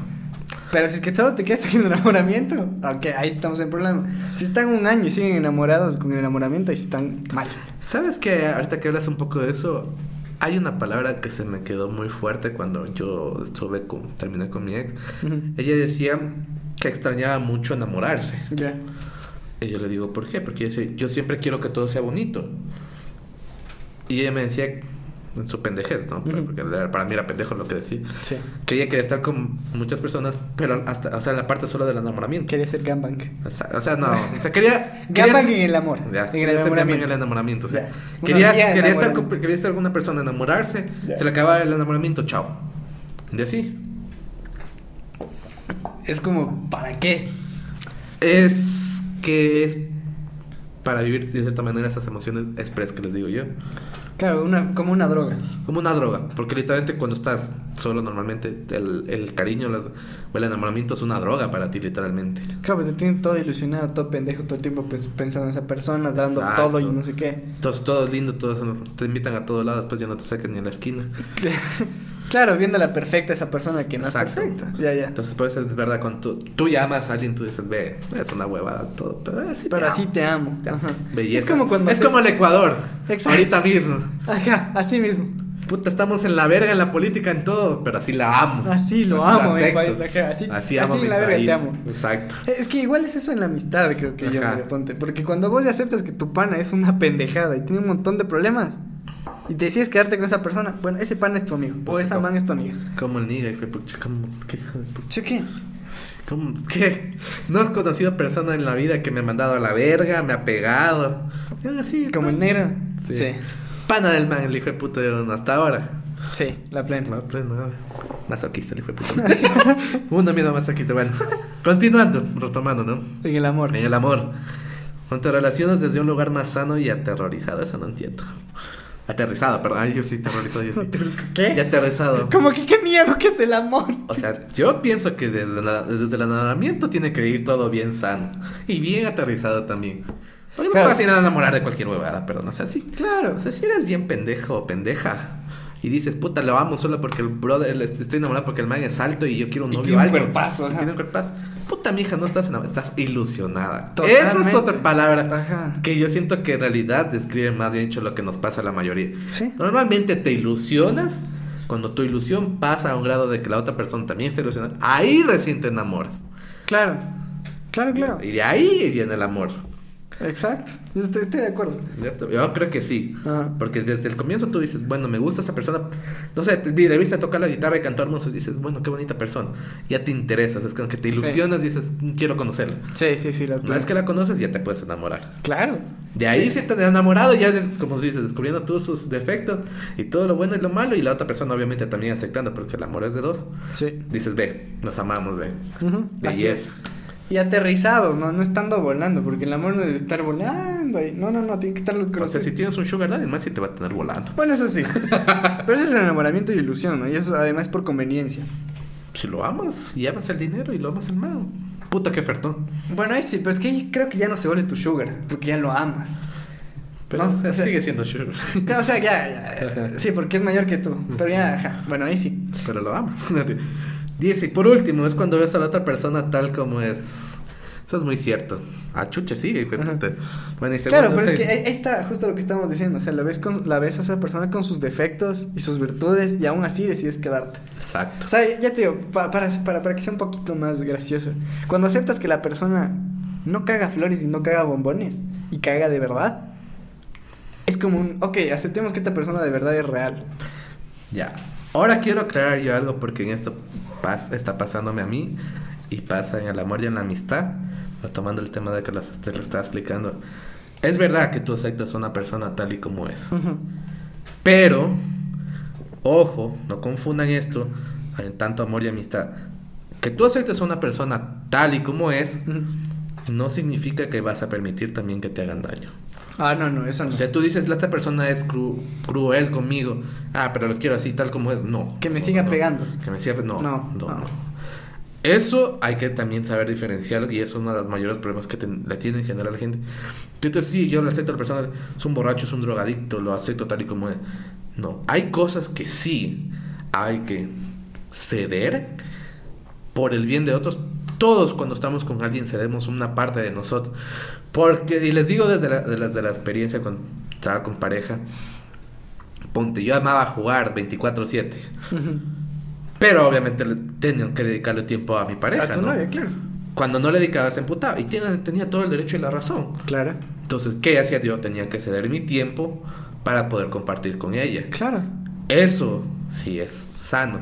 Pero si es que solo te quedas en el enamoramiento, aunque ahí estamos en problema. Si están un año y siguen enamorados con el enamoramiento, ahí sí están mal. ¿Sabes que ahorita que hablas un poco de eso, hay una palabra que se me quedó muy fuerte cuando yo estuve con, terminé con mi ex. Ella decía que extrañaba mucho enamorarse. Ya. Y yo le digo, ¿por qué? Porque yo, yo siempre quiero que todo sea bonito. Y ella me decía, en su pendejez, ¿no? Ujú. Porque era- para mí era pendejo lo que decía. Sí. Que ella quería estar con muchas personas, pero hasta, o sea, en la parte solo del enamoramiento. Quería ser gangbang. O sea, o sea, no, o sea, quería... quería Gangbang en el amor. Ya, en el enamoramiento. el enamoramiento. O sea, quería, estar con, quería estar con una persona, enamorarse, Ya. se le acababa el enamoramiento, chao. Y así. Es como, ¿para qué? Es que es para vivir de cierta manera esas emociones express que les digo yo. Claro, una, como una droga. Como una droga, porque literalmente cuando estás solo normalmente el, el cariño las- o el enamoramiento es una droga para ti literalmente. Claro, te tienen todo ilusionado, todo pendejo, todo el tiempo pues, pensando en esa persona, dando Exacto. todo y no sé qué. Entonces todo lindo, todos te invitan a todos lados, después ya no te sacan ni en la esquina. claro, viendo la perfecta esa persona que no Exacto. es perfecta. Ya, ya. Entonces, por eso es verdad, cuando tú, tú llamas a alguien, tú dices, ve, es una huevada todo, pero así Pero te así amo". te amo. Te amo. Ajá. Belleza. Es como cuando... Es se- como el Ecuador, Exacto. ahorita mismo. Ajá, así mismo. Puta, estamos en la verga en la política, en todo, pero así la amo. Así lo Así amo, mi acepto. país. Ajá, así, Así amo así mi la verga país. te amo. Exacto. Es que igual es eso en la amistad, creo que yo Ajá. me ponte. Porque cuando vos ya aceptas que tu pana es una pendejada y tiene un montón de problemas y decides quedarte con esa persona, bueno, ese pana es tu amigo o esa man es tu amiga. Como el niga, hijo de pucha, como, qué hijo de pucha. ¿Sí qué? ¿Cómo? ¿Qué? No he conocido persona en la vida que me ha mandado a la verga, me ha pegado. Así, Como el negro. Sí. Sí. Pana del man, el hijo de puta, hasta ahora. Sí, la plena. Pues no. Masoquista, el hijo de puta. Uno miedo masoquista. Bueno, continuando, retomando, ¿no? En el amor. En el amor. Cuando te relacionas desde un lugar más sano y aterrorizado, eso no entiendo. Aterrizado, perdón. Yo sí, aterrorizado, yo sí. Y ¿Qué? aterrizado. Como que qué miedo que es el amor. O sea, yo pienso que desde, la- desde el enamoramiento tiene que ir todo bien sano. Y bien aterrizado también. Porque no te vas a ir a enamorar de cualquier huevada, perdón. O sea, sí. Claro. O sea, si eres bien pendejo o pendeja y dices, puta, lo amo solo porque el brother, estoy enamorado porque el man es alto y yo quiero un Y novio tiene un alto. cuerpazo, Y tiene un cuerpazo. Puta, mija, no estás enamorada, estás ilusionada. Totalmente. Esa es otra palabra Ajá. que yo siento que en realidad describe más bien dicho lo que nos pasa a la mayoría. Sí. Normalmente te ilusionas. Cuando tu ilusión pasa a un grado de que la otra persona también está ilusionada, ahí recién te enamoras. Claro. Claro, claro. Y de ahí viene el amor. Exacto. Estoy, estoy de acuerdo. Yo creo que sí. Ajá. Porque desde el comienzo tú dices, bueno, me gusta esa persona. No sé, te, le viste tocar la guitarra y cantar y dices, bueno, qué bonita persona. Ya te interesas, es como que te ilusionas y dices, quiero conocerla. Sí, sí, sí. La Una vez que la conoces, ya te puedes enamorar. Claro. De ahí si te has enamorado, ya como dices, descubriendo todos sus defectos y todo lo bueno y lo malo, y la otra persona obviamente también aceptando, porque el amor es de dos. Sí. Dices, ve, nos amamos, ve. Así es. Y aterrizados, ¿no? No estando volando, porque el amor no es estar volando. y- No, no, no, tiene que estar O sea, si tienes un sugar daddy, el man sí te va a tener volando. Bueno, eso sí. Pero eso es el enamoramiento y ilusión, ¿no? Y eso además por conveniencia. Si lo amas, y amas el dinero y lo amas el man. Puta que ofertón. Bueno, ahí sí, pero es que creo que ya no se vuelve tu sugar, porque ya lo amas. Pero No, o sea, sigue siendo sugar. O sea, ya, ya. Sí, porque es mayor que tú. Pero ya, ajá. Bueno, ahí sí. Pero lo amo. Dice, y por último, es cuando ves a la otra persona tal como es. Eso es muy cierto. Ah, chuche, sí. Bueno, y Claro, pero es que está justo lo que estamos diciendo. O sea, la ves, con, la ves a esa persona con sus defectos y sus virtudes y aún así decides quedarte. Exacto. O sea, ya te digo, pa- para, para, para que sea un poquito más gracioso. Cuando aceptas que la persona no caga flores y no caga bombones y caga de verdad, es como un, ok, aceptemos que esta persona de verdad es real. Ya. Ahora quiero aclarar yo algo porque en esto pas- está pasándome a mí y pasa en el amor y en la amistad. Retomando el tema de que las- te lo estaba explicando. Es verdad que tú aceptas a una persona tal y como es. Pero, ojo, no confundan esto en tanto amor y amistad. Que tú aceptes a una persona tal y como es, no significa que vas a permitir también que te hagan daño. Ah, no, no, eso no. O sea, tú dices, esta persona es cru- cruel conmigo. Ah, pero lo quiero así, tal como es. No. Que me No, siga no. pegando. Que me siga pe- No, No, no. Eso hay que también saber diferenciar y es uno de los mayores problemas que le tiene en general la gente. Entonces, sí, yo le acepto a la persona, es un borracho, es un drogadicto, lo acepto tal y como es. No, hay cosas que sí hay que ceder por el bien de otros. Todos cuando estamos con alguien cedemos una parte de nosotros. Porque, y les digo desde la, de las de la experiencia cuando estaba con pareja, ponte, yo amaba jugar 24/7. Ujú. Pero obviamente le- tenía que dedicarle tiempo a mi pareja, A tu ¿no? novia, claro. Cuando no le dedicaba se emputaba y tiene- tenía todo el derecho y la razón. Claro. Entonces, ¿qué hacía yo? Tenía que ceder mi tiempo para poder compartir con ella. Claro. Eso sí es sano,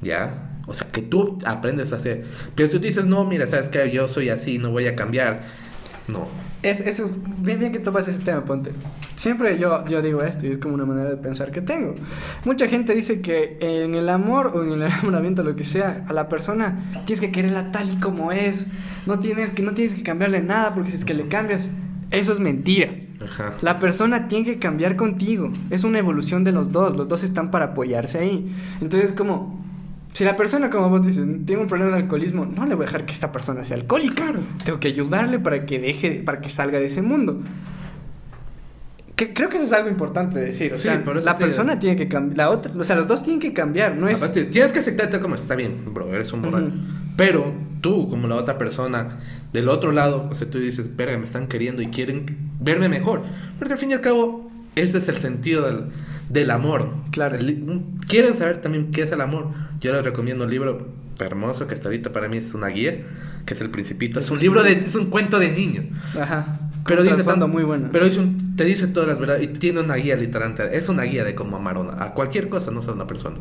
¿ya? O sea, que tú aprendes a hacer. Pero tú dices, no, mira, sabes que yo soy así, no voy a cambiar. No. Es, eso, bien, bien que topas ese tema, ponte. Siempre yo, yo digo esto y es como una manera de pensar que tengo. Mucha gente dice que en el amor o en el enamoramiento, lo que sea, a la persona tienes que quererla tal y como es. No tienes que, no tienes que cambiarle nada porque si es que le cambias, eso es mentira. Ajá. La persona tiene que cambiar contigo. Es una evolución de los dos. Los dos están para apoyarse ahí. Entonces, como, si la persona, como vos dices, tiene un problema de alcoholismo, no le voy a dejar que esta persona sea alcohólica. Tengo que ayudarle para que deje, para que salga de ese mundo. Que- creo que eso es algo importante de decir. O Sí, sea, la persona tiene que cambiar. Otra, o sea, los dos tienen que cambiar. No es. Aparte, tienes que aceptarte como está bien, bro, eres un borracho. Ujú. Pero tú, como la otra persona, del otro lado, o sea, tú dices, verga, me están queriendo y quieren verme mejor. Porque al fin y al cabo, ese es el sentido del, del amor. Claro. El- quieren saber también qué es el amor. Yo les recomiendo un libro hermoso que hasta ahorita para mí es una guía, que es El Principito. Es un libro de, es un cuento de niño. Ajá. Pero dice trasfondo tan- muy bueno. Pero dice un- te dice todas las verdades y tiene una guía literalmente. Es una guía de cómo amar a, una- a cualquier cosa, no solo a una persona.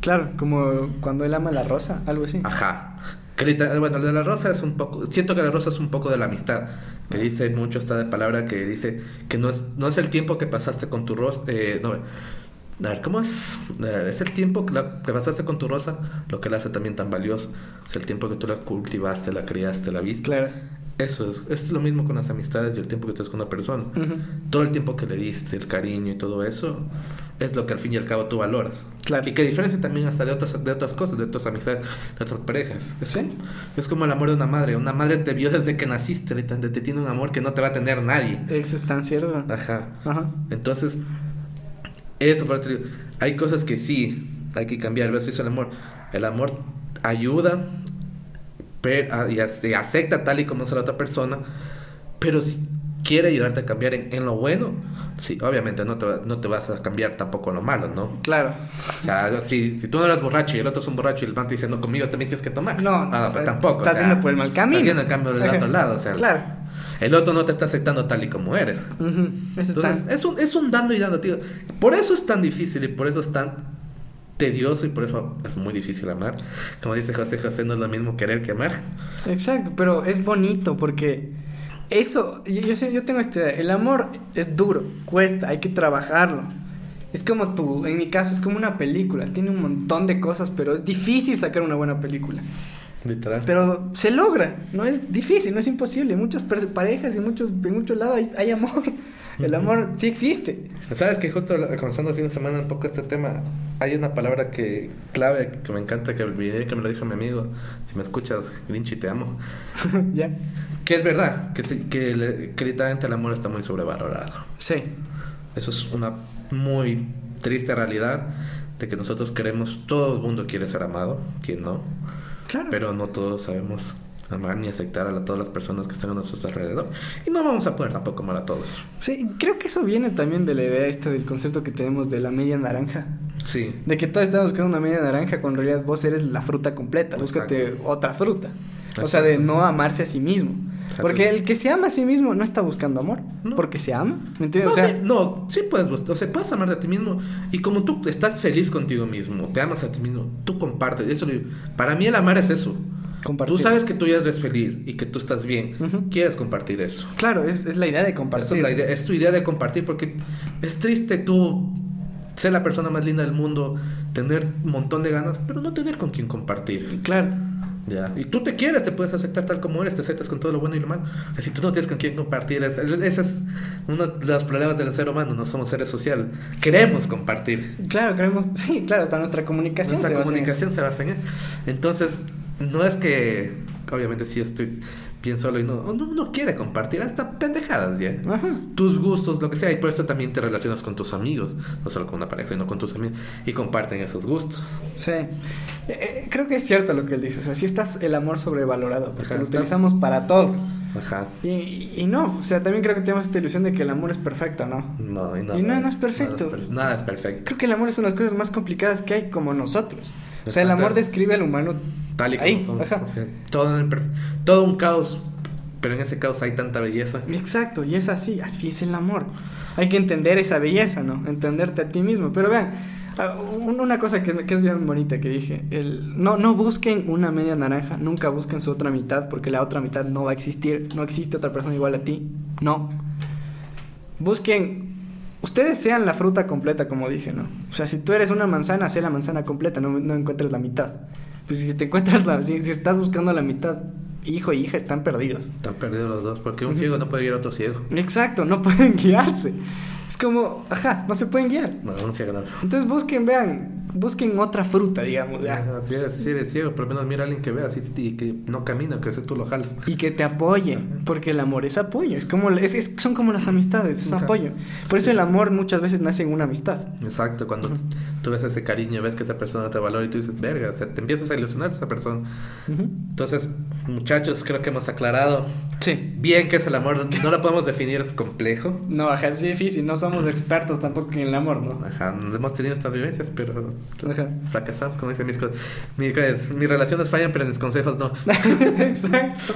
Claro, como cuando él ama la rosa, algo así. Ajá. Que bueno, el de la rosa es un poco. Siento que la rosa es un poco de la amistad. Que dice mucho esta de palabra que dice que no es, no es el tiempo que pasaste con tu rosa. Eh, no, a ver, ¿cómo es? Ver, es el tiempo que, la- que pasaste con tu rosa lo que la hace también tan valioso. Es el tiempo que tú la cultivaste, la criaste, la viste. Claro. Eso es, es lo mismo con las amistades y el tiempo que estás con una persona. Todo el tiempo que le diste, el cariño y todo eso, es lo que al fin y al cabo tú valoras. Claro. Y que diferencia también hasta de otras, de otras cosas, de otras amistades, de otras parejas. Es, Sí. es como el amor de una madre. Una madre te vio desde que naciste, literalmente, te tiene un amor que no te va a tener nadie. Eso es tan cierto. Ajá. Ajá. Entonces, eso, por te hay cosas que sí hay que cambiar. Eso el amor. El amor ayuda pero, y acepta tal y como es la otra persona, pero si quiere ayudarte a cambiar en, en lo bueno, sí, obviamente no te, no te vas a cambiar tampoco en lo malo, ¿no? Claro. O sea, si, si tú no eres borracho y el otro es un borracho y el man te diciendo conmigo también tienes que tomar. No, ah, o pues sea, tampoco. estás o sea, yendo por el mal camino. Estás yendo en cambio del otro lado, o sea. Claro. El otro no te está aceptando tal y como eres. Ujú. Eso es Entonces, tan- es un, es un dando y dando, tío. Por eso es tan difícil y por eso es tan tedioso y por eso es muy difícil amar. Como dice José José, no es lo mismo querer que amar. Exacto, pero es bonito porque eso, yo, yo, sé- yo tengo esta idea, el amor es duro, cuesta, hay que trabajarlo. Es como tú, en mi caso, es como una película, tiene un montón de cosas, pero es difícil sacar una buena película. Literal. Pero se logra, no es difícil, no es imposible. Muchas parejas y muchos, en muchos lados hay, hay amor. El amor sí existe. Sabes que justo comenzando el fin de semana un poco este tema, hay una palabra que clave que me encanta que olvidé que me lo dijo mi amigo. Si me escuchas, Grinchy, te amo. ¿Ya? Que es verdad, que, que, le- que literalmente el amor está muy sobrevalorado. Sí. Eso es una muy triste realidad de que nosotros queremos, todo el mundo quiere ser amado, quien no, Claro. pero no todos sabemos amar ni aceptar a todas las personas que están a nuestro alrededor. Y no vamos a poder tampoco amar a todos. Sí, creo que eso viene también de la idea esta del concepto que tenemos de la media naranja. Sí. De que todos estamos buscando una media naranja cuando en realidad vos eres la fruta completa. Búscate Exacto. otra fruta. O sea, de no amarse a sí mismo. Porque el que se ama a sí mismo no está buscando amor. No. Porque se ama. ¿Me entiendes? No, o sea, sí, no, sí puedes, o sea, puedes amar a ti mismo. Y como tú estás feliz contigo mismo, te amas a ti mismo, tú compartes. Eso, para mí el amar es eso. compartir. Tú sabes que tú ya eres feliz y que tú estás bien. Ujú. Quieres compartir eso. Claro, es, es la idea de compartir. es, la idea- es tu idea de compartir porque es triste tú ser la persona más linda del mundo, tener un montón de ganas, pero no tener con quién compartir. Claro. Ya. Y tú te quieres, te puedes aceptar tal como eres, te aceptas con todo lo bueno y lo malo. Así tú no tienes con quién compartir. es- Ese es uno de los problemas del ser humano, no somos seres sociales. Queremos compartir. Claro, creemos. Sí, claro, hasta nuestra comunicación. Nuestra se basa en comunicación se basa en él. Entonces, no es que, obviamente, si estoy bien solo y no, uno no quiere compartir, hasta pendejadas ya. Ajá. Tus gustos, lo que sea, y por eso también te relacionas con tus amigos, no solo con una pareja, sino con tus amigos, y comparten esos gustos. Sí. Eh, eh, creo que es cierto lo que él dice. O sea, sí está el amor sobrevalorado. Porque Ajá, lo está- utilizamos para todo. Ajá. Y, y no, o sea, también creo que tenemos esta ilusión de que el amor es perfecto, ¿no? No, y, Y no, no es perfecto. Nada es, per- nada es perfecto. Creo que el amor es una de las cosas más complicadas que hay como nosotros. O sea, el amor describe al humano Tal y como ahí. somos. ajá. o sea, todo, en per- todo un caos, pero en ese caos hay tanta belleza. Exacto, y es así, así es el amor. Hay que entender esa belleza, ¿no? Entenderte a ti mismo. Pero vean, ah, un- una cosa que, que es bien bonita que dije, el, no, no busquen una media naranja, nunca busquen su otra mitad, porque la otra mitad no va a existir, no existe otra persona igual a ti, no. Busquen, ustedes sean la fruta completa, como dije, ¿no? O sea, si tú eres una manzana, sé la manzana completa, no, no encuentres la mitad. Pues si te encuentras la, si, si estás buscando la mitad, hijo y hija están perdidos. Están perdidos los dos, porque un ciego no puede guiar a otro ciego. Exacto, no pueden guiarse. Es como, ajá, no se pueden guiar. No, un ciego no. Entonces busquen, vean, busquen otra fruta, digamos, ya. Ajá, Si eres, si eres ciego, por lo menos mira a alguien que vea así y que no camina, que ese tú lo jalas. Y que te apoye, porque el amor es apoyo, es como, es, es- son como las amistades, es Ajá. apoyo. Por Sí. eso el amor muchas veces nace en una amistad. Exacto, cuando tú ves ese cariño, ves que esa persona te valora y tú dices, verga, o sea, te empiezas a ilusionar a esa persona. Entonces, muchachos, creo que hemos aclarado Sí. bien qué es el amor. No lo podemos definir, es complejo. No, ajá, es difícil, no somos expertos tampoco en el amor, ¿no? Ajá, hemos tenido estas vivencias, pero Ajá. fracasamos, como dicen mis, co- mi- mis relaciones fallan, pero mis consejos no. Exacto.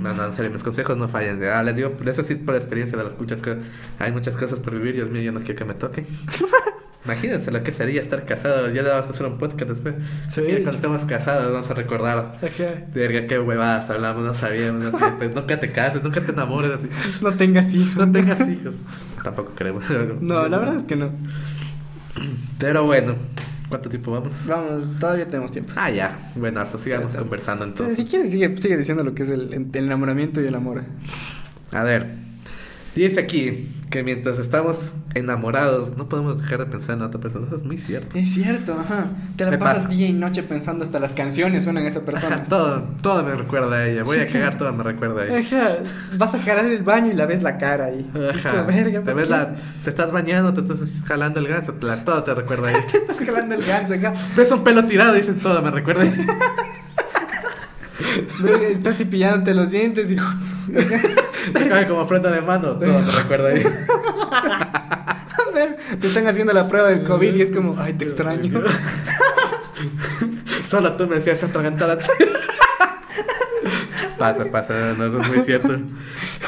No, no, en serio, mis consejos no fallan. Ah, les digo, eso sí por experiencia de las escuchas que hay muchas cosas por vivir. Dios mío, yo no quiero que me toquen. Imagínense lo que sería estar casado. Ya le vamos a hacer un podcast después. Sí. Mira, cuando estemos casados, vamos a recordar. Ajá. Verga, qué huevadas hablamos, no sabíamos. Así, después, nunca te cases, nunca te enamores. Así. No tengas hijos. No tengas hijos. Tampoco creo. No, la verdad es que no. Pero bueno, ¿cuánto tiempo vamos? Vamos, todavía tenemos tiempo. Ah, ya. Bueno, sigamos conversando Entonces, entonces. si quieres, sigue, sigue diciendo lo que es el, el enamoramiento y el amor. A ver, dice aquí que mientras estamos enamorados no podemos dejar de pensar en otra persona. Eso es muy cierto. Es cierto, ajá. Te la Me pasas pasa. día y noche pensando hasta las canciones suenan a esa persona. Ajá, todo, todo me recuerda a ella. Voy a cagar, todo me recuerda a ella. Ajá. Vas a jalar el baño y la ves la cara ahí. Ajá. Verga, te ¿por ves la, te estás bañando, te estás jalando el ganso, te la- todo te recuerda a ella. Te estás jalando el ganso acá. Ves un pelo tirado y dices todo me recuerda a ella. Verga, Estás cepillándote los dientes y. Te cae como frente de mano, todo me recuerda a ella. A ver, te están haciendo la prueba del COVID y es como, ay, te extraño. Solo tú me decías atragantada. pasa, pasa, no, eso es muy cierto.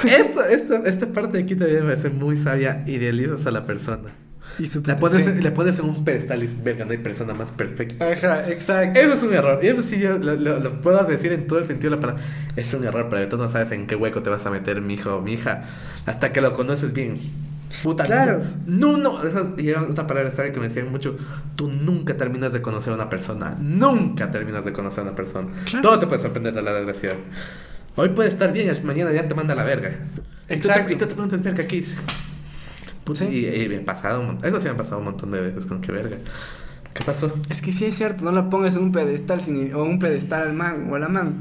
Esto, esto, esta parte de aquí también me parece muy sabia. Idealizas a la persona. Y su La pones, pones en un pedestal y verga, no hay persona más perfecta. Ajá, exacto. Eso es un error. Y eso sí yo lo, lo- lo puedo decir en todo el sentido de la palabra. Es un error, pero tú no sabes en qué hueco te vas a meter, mi hijo o mi hija, hasta que lo conoces bien. Puta, Claro. No, no. esa- y otra palabra que me decían mucho. Tú nunca terminas de conocer a una persona. Nunca terminas de conocer a una persona. Claro. Todo te puede sorprender de la desgracia. Hoy puede estar bien, y mañana ya te manda a la verga. Y tú te- Exacto. Y tú te preguntas, verga, ¿qué hice? Puta, Sí. y, y me ha pasado un montón. Eso sí me ha pasado un montón de veces con que verga. ¿Qué pasó? Es que sí es cierto, no la pongas en un pedestal sin, o un pedestal al man o a la man.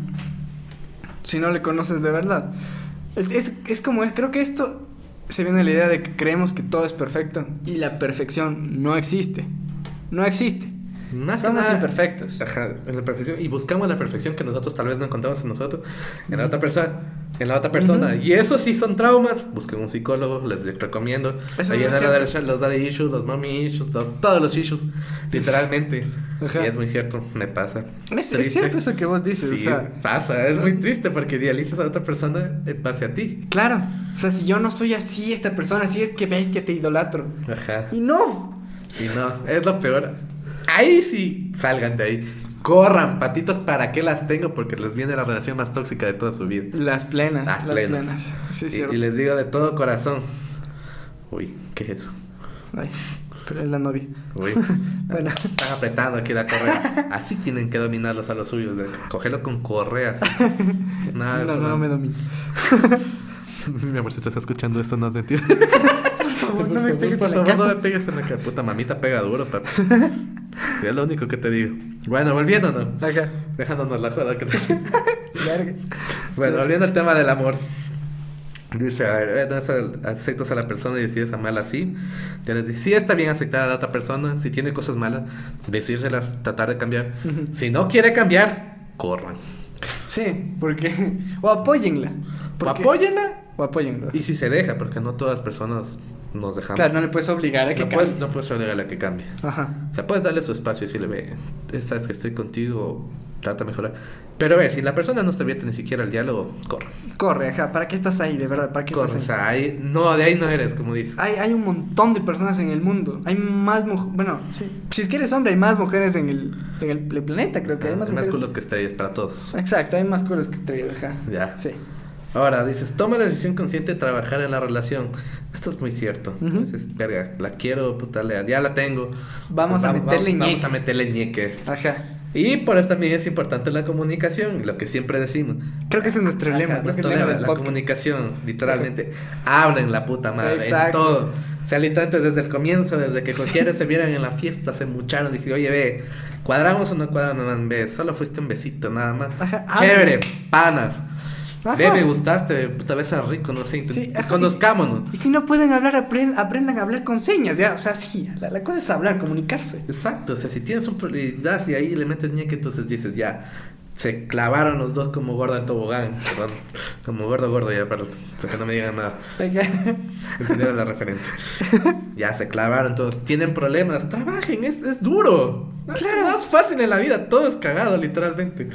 Si no le conoces de verdad. Es, es, es como, creo que esto se viene la idea de que creemos que todo es perfecto y la perfección no existe. No existe. Más que Somos nada- imperfectos. Ajá, en la perfección. Y buscamos la perfección que nosotros tal vez no encontramos en nosotros, en la otra persona. En la otra persona. Ujú. Y eso sí son traumas. Busquen un psicólogo, les recomiendo. Eso Ahí no los, los daddy issues, los mommy issues, to- todos los issues. Literalmente. Ajá. Y es muy cierto, me pasa. Es, es cierto eso que vos dices, Sí, o sea, pasa, es muy triste porque idealizas a otra persona en base a ti. claro, o sea, si yo no soy así, esta persona, así es que bestia, te idolatro. Ajá. Y no, Y no, es lo peor. Ahí sí, salgan de ahí. Corran, patitas, ¿para qué las tengo? Porque les viene la relación más tóxica de toda su vida. las plenas, las plenas. plenas. Sí, y, cierto. y les digo de todo corazón. Uy, ¿qué es eso? Ay, pero es la novia. Uy, Bueno. están apretando aquí la correa. Así tienen que dominarlos a los suyos. De cogerlo con correa. así. Nada, no, no, no me domino. Mi amor, si estás escuchando esto, no es mentira. Favor, no me pegues por en la favor, no me pegues en la cara. Puta mamita pega duro, papi. es lo único que te digo. Bueno, volviéndonos. Acá. Dejándonos la joda. Que te... Bueno, volviendo al tema del amor. Dice, a ver, eh, no aceptas a la persona y decides amarla así. Ya les dije, sí está bien aceptar a la otra persona. Si tiene cosas malas, decírselas, tratar de cambiar. Ujú. Si no quiere cambiar, corran. Sí, porque. O apóyenla. O porque- apóyenla. O apóyenlo. Y si se deja, porque no todas las personas nos dejamos. Claro, no le puedes obligar a que no, puedes, cambie. no puedes obligarle a que cambie. Ajá. O sea, puedes darle su espacio y decirle, ve, sabes que estoy contigo, trata de mejorar. Pero a ver, si la persona no se abierta ni siquiera al diálogo, corre. Corre, ajá. ¿Para qué estás ahí, de verdad? ¿Para qué Corre. O estás ahí? sea, ahí, no, de ahí no eres, como dice. Hay, hay un montón de personas en el mundo. Hay más mujeres. Bueno, sí. si es que eres hombre, hay más mujeres en el, en el pl- planeta, creo que hay Ah, más más mujeres. culos que estrellas para todos. Exacto, hay más culos que estrellas, ajá. Ya. Sí. Ahora, dices, toma la decisión consciente de trabajar en la relación. Esto es muy cierto. Ujú. Dices, verga, la quiero, puta, le- ya la tengo. Vamos a meterle vamos, ñeque. a meterle ñeque esto. Ajá. Y por eso también es importante la comunicación, lo que siempre decimos. Creo que ese es nuestro lema. nuestro lema la podcast. comunicación, literalmente. Hablen la puta madre, Exacto. en todo. O sea, literalmente desde el comienzo, desde que cualquiera se vieran en la fiesta, se mucharon, dije, oye, ve, ¿cuadramos o no cuadramos, man? Ve, solo fuiste un besito, nada más. Ajá, Chévere, panas. Ajá. Ve, me gustaste, puta vez rico, no sé, Sí, conozcámonos. Y si no pueden hablar, apren- aprendan a hablar con señas, ya. O sea, sí, la, la cosa es hablar, comunicarse. Exacto, o sea, si tienes un problema y ahí le metes ñeque, entonces dices, ya, se clavaron los dos como gordo en tobogán, perdón, como gordo gordo ya, para que no me digan nada. Entendieron la referencia. Ya se clavaron todos. Tienen problemas. Trabajen, es, es duro. Claro. Es fácil en la vida. Todo es cagado, literalmente.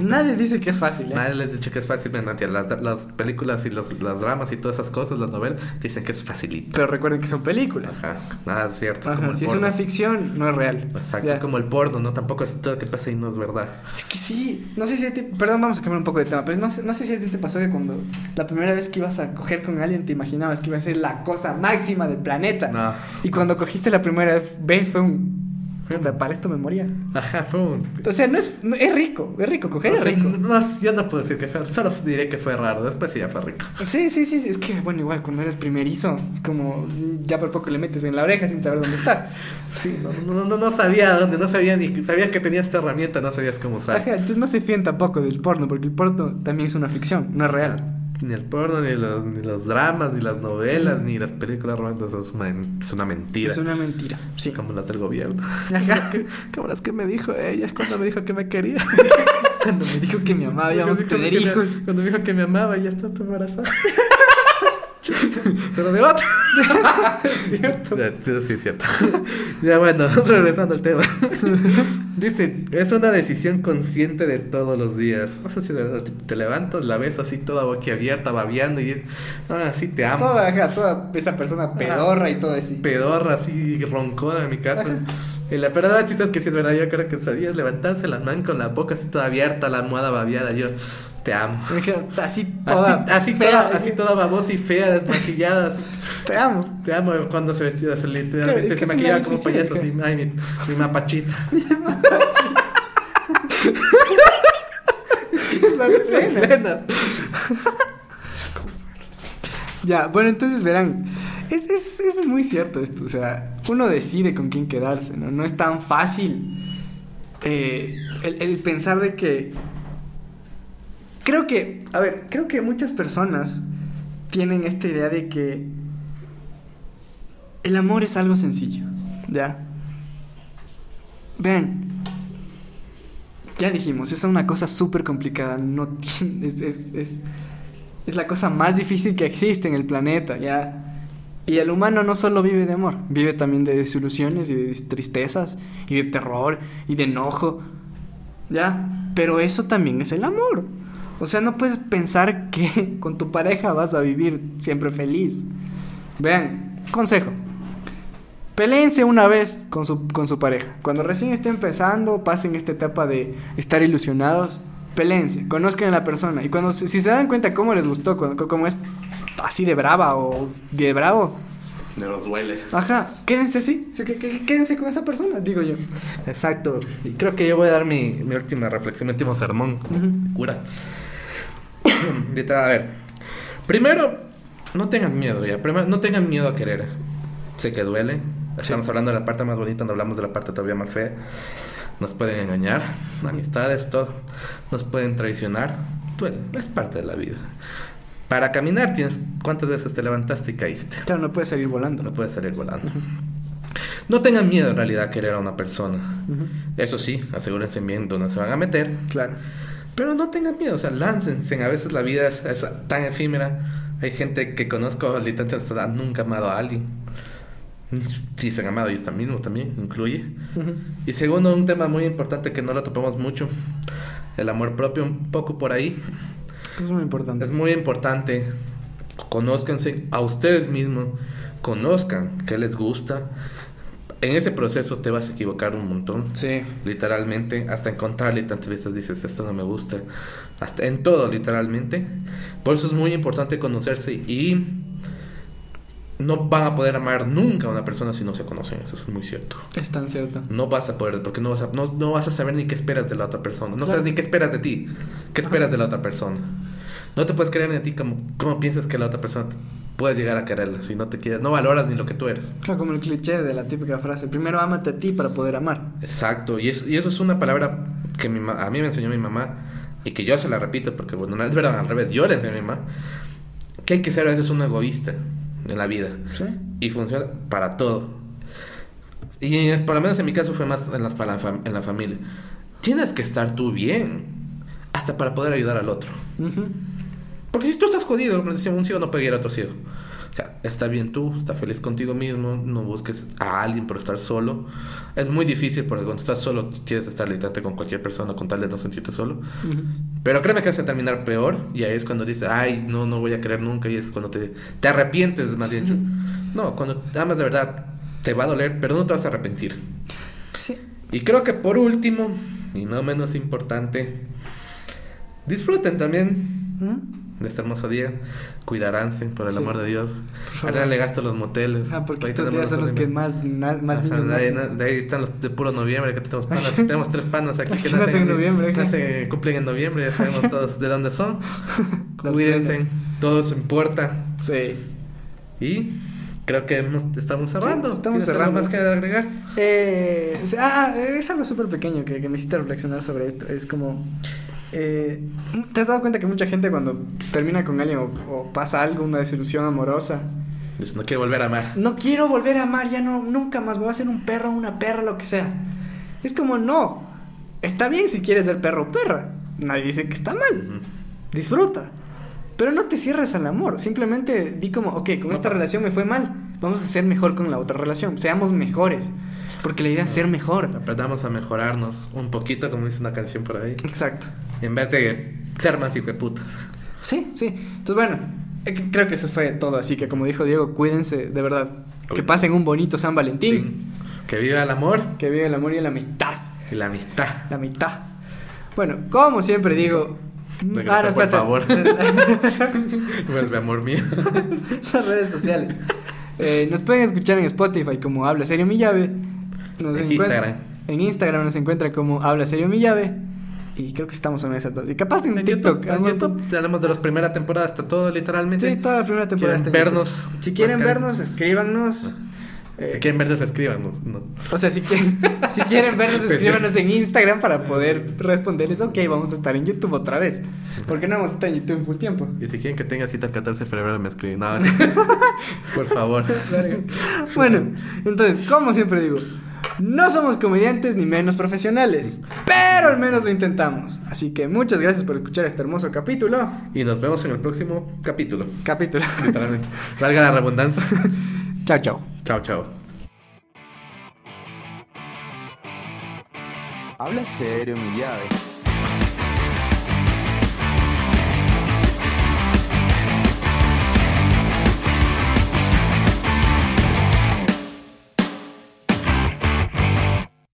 Nadie dice que es fácil, ¿eh? Nadie les ha dicho que es fácil. men, tía, Las, las películas y los, las dramas y todas esas cosas, las novelas, dicen que es facilito. Pero recuerden que son películas. Ajá, nada es cierto. Ajá, como Si es una ficción, no es real. Exacto, Ya. es como el porno, ¿no? Tampoco es todo lo que pasa y no es verdad. Es que sí, no sé si a ti, perdón, vamos a cambiar un poco de tema, pero no sé, no sé si a ti te pasó que cuando la primera vez que ibas a coger con alguien te imaginabas que iba a ser la cosa máxima del planeta. No. Y cuando cogiste la primera vez fue un... puta, Para esto me moría. Ajá, fue un... O sea, no es, no- es rico, es rico, coger O es rico. no, yo no puedo decir que fue, solo diré que fue raro, después sí ya fue rico. Sí, sí, sí, es que, bueno, igual cuando eres primerizo, es como, ya por poco le metes en la oreja sin saber dónde está. Sí, no, no, no, no sabía dónde, no sabía ni, sabía que tenía esta herramienta, no sabías cómo usar. Ajá, entonces no se fíen tampoco del porno, porque el porno también es una ficción, no es real. Ni el porno, ni los, ni los dramas, ni las novelas, ni las películas románticas es una, es una mentira. Es una mentira, sí. Como las del gobierno. Ajá. Como las que me dijo ella cuando me dijo que me quería. Cuando me dijo que mi mamá íbamos a tener me- hijos. Cuando me dijo que me amaba y ya está tu embarazada. Pero de otro. Es cierto. Sí, es cierto. ya bueno, regresando al tema. Dice, es una decisión consciente de todos los días. No sé si te, levantas, la ves así toda boquiabierta, babeando y ah, sí te amo. Toda, ajá, toda esa persona pedorra y todo así. Pedorra, así roncona en mi casa. Y la verdad chiste es que sí es verdad, yo creo que sabías levantarse la man con la boca así toda abierta, la almohada babeada, yo te amo. Así toda Así, así, fea, toda, así toda babosa y fea, desmaquillada, así. Te amo. Te amo cuando se vestía así, literalmente es que se maquillaba como payaso, así, ay, mi, mi mapachita. Las Plena. Ya, bueno, entonces verán, es, es, es muy cierto esto, o sea, uno decide con quién quedarse, ¿no? No es tan fácil eh, el, el pensar de que... Creo que, a ver, creo que muchas personas tienen esta idea de que el amor es algo sencillo, ¿ya? Vean, ya dijimos, es una cosa súper complicada. No es, es, es, es la cosa más difícil que existe en el planeta, ya. Y el humano no solo vive de amor, vive también de desilusiones y de tristezas y de terror y de enojo, ya. Pero eso también es el amor. O sea, no puedes pensar que con tu pareja vas a vivir siempre feliz. Vean, consejo. Peleense una vez con su, con su pareja. Cuando recién esté empezando, pasen esta etapa de estar ilusionados, peleense, conozcan a la persona. Y cuando si se dan cuenta cómo les gustó, cómo es así de brava o de bravo, Me los duele. ajá, quédense así, quédense con esa persona, digo yo. Exacto. Y creo que yo voy a dar mi, mi última reflexión, mi último sermón. Ujú. Cura. A ver. Primero, no tengan miedo ya. Primero, no tengan miedo a querer. Sé que duele. Estamos hablando de la parte más bonita, no hablamos de la parte todavía más fea. Nos pueden engañar, amistades, todo. Nos pueden traicionar. Duele, es parte de la vida. Para caminar tienes cuántas veces te levantaste y caíste. Claro, no puedes salir volando. No puedes salir volando. No tengan miedo en realidad a querer a una persona. Ujú. Eso sí, asegúrense bien dónde se van a meter. Claro. Pero no tengan miedo, o sea, láncense. A veces la vida es, es tan efímera. Hay gente que conozco, literalmente hasta nunca ha amado a alguien. Sí, se han amado ellos mismo también, incluye. Ujú. Y segundo, un tema muy importante que no lo topamos mucho. El amor propio, un poco por ahí. Es muy importante. Es muy importante. Conózcanse a ustedes mismos. Conozcan qué les gusta. En ese proceso te vas a equivocar un montón. Sí. Literalmente, hasta encontrarle tantas veces dices, esto no me gusta. Hasta en todo, literalmente. Por eso es muy importante conocerse y no van a poder amar nunca a una persona si no se conocen. Eso es muy cierto. Es tan cierto. No vas a poder, porque no vas a, no, no vas a saber ni qué esperas de la otra persona. No Claro. sabes ni qué esperas de ti. ¿Qué esperas de la otra persona? No te puedes creer ni a ti como, como piensas que la otra persona te- puedes llegar a quererla. Si no te quieres, no valoras ni lo que tú eres. Claro, como el cliché de la típica frase, primero ámate a ti para poder amar. Exacto, y, es- y eso es una palabra que mi ma- a mí me enseñó mi mamá y que yo se la repito porque, bueno, no es verdad, al revés, yo le enseñé a mi mamá que hay que ser a veces un egoísta en la vida ¿Sí? y funciona para todo. Y eh, por lo menos en mi caso fue más en, las, para la fam- en la familia. Tienes que estar tú bien, hasta para poder ayudar al otro. Ujú. Porque si tú estás jodido, decía, un ciego no puede ir a otro ciego. O sea, está bien tú, está feliz contigo mismo, no busques a alguien por estar solo. Es muy difícil porque cuando estás solo quieres estar literalmente con cualquier persona con tal de no sentirte solo. Ujú. Pero créeme que vas a terminar peor y ahí es cuando dices, ay, no, no voy a querer nunca y es cuando te, te arrepientes más bien. Sí. No, cuando te amas de verdad te va a doler, pero no te vas a arrepentir. Sí. Y creo que por último, y no menos importante, disfruten también ¿Mm? De este hermoso día. Cuidaránse, por el Sí. amor de Dios. favor. Ahora le gasto los moteles. Ah, porque Ahí estos días son los que más, na- más Ajá, niños ahí, nacen. de ahí están los de puro noviembre que tenemos panas. tenemos tres panas aquí que Que nacen en noviembre, ajá. nacen- cumplen en noviembre, ya sabemos todos de dónde son. Cuídense, todo eso importa. Sí. Y creo que hemos- estamos cerrando. Sí, estamos ¿Tienes algo cerrando. más que agregar? Eh, ah, es algo súper pequeño que, que me hiciste reflexionar sobre esto. Es como. Eh, ¿Te has dado cuenta que mucha gente cuando termina con alguien o, o pasa algo, una desilusión amorosa, no quiero volver a amar. no quiero volver a amar, ya no, nunca más, voy a ser un perro, una perra, lo que sea. Es como, no, está bien si quieres ser perro o perra. Nadie dice que está mal. Disfruta. Pero no te cierres al amor. Simplemente di como, ok, con No esta relación me fue mal. Vamos a ser mejor con la otra relación. Seamos mejores. Porque la idea es ser mejor. Aprendamos a mejorarnos un poquito, como dice una canción por ahí. Exacto. En vez de ser más hijueputas. Sí, sí. Entonces, bueno, eh, creo que eso fue todo. Así que, como dijo Diego, cuídense, de verdad. Que pasen un bonito San Valentín. Que viva el amor Que vive el amor y la amistad. y la amistad. La mitad. Bueno, como siempre digo. Regresa, por espérate. favor. Vuelve, amor mío. Las redes sociales. Eh, nos pueden escuchar en Spotify como Habla Serio Mi Llave. Nos En Instagram. En Instagram nos encuentra como Habla Serio Mi Llave. Y creo que estamos en esas dos. Y capaz en, En TikTok. YouTube, en YouTube tenemos de la primera temporada hasta todo, literalmente. Sí, toda la primera temporada. ¿Quieren vernos? YouTube. Si quieren vernos, escríbanos. Eh, Si quieren vernos, escríbanos. No. O sea, si quieren, si quieren vernos, escríbanos en Instagram para poder responderles. Ok, vamos a estar en YouTube otra vez. Porque no vamos a estar en YouTube en full tiempo. Y si quieren que tenga cita el 14 de febrero, me escriben. No, por favor. Bueno, entonces, como siempre digo, No somos comediantes ni menos profesionales, pero al menos lo intentamos. Así que muchas gracias por escuchar este hermoso capítulo. Y nos vemos en el próximo capítulo. Capítulo. Literalmente. Valga la redundancia. chao, chao. chao, chao. Habla serio, mi llave.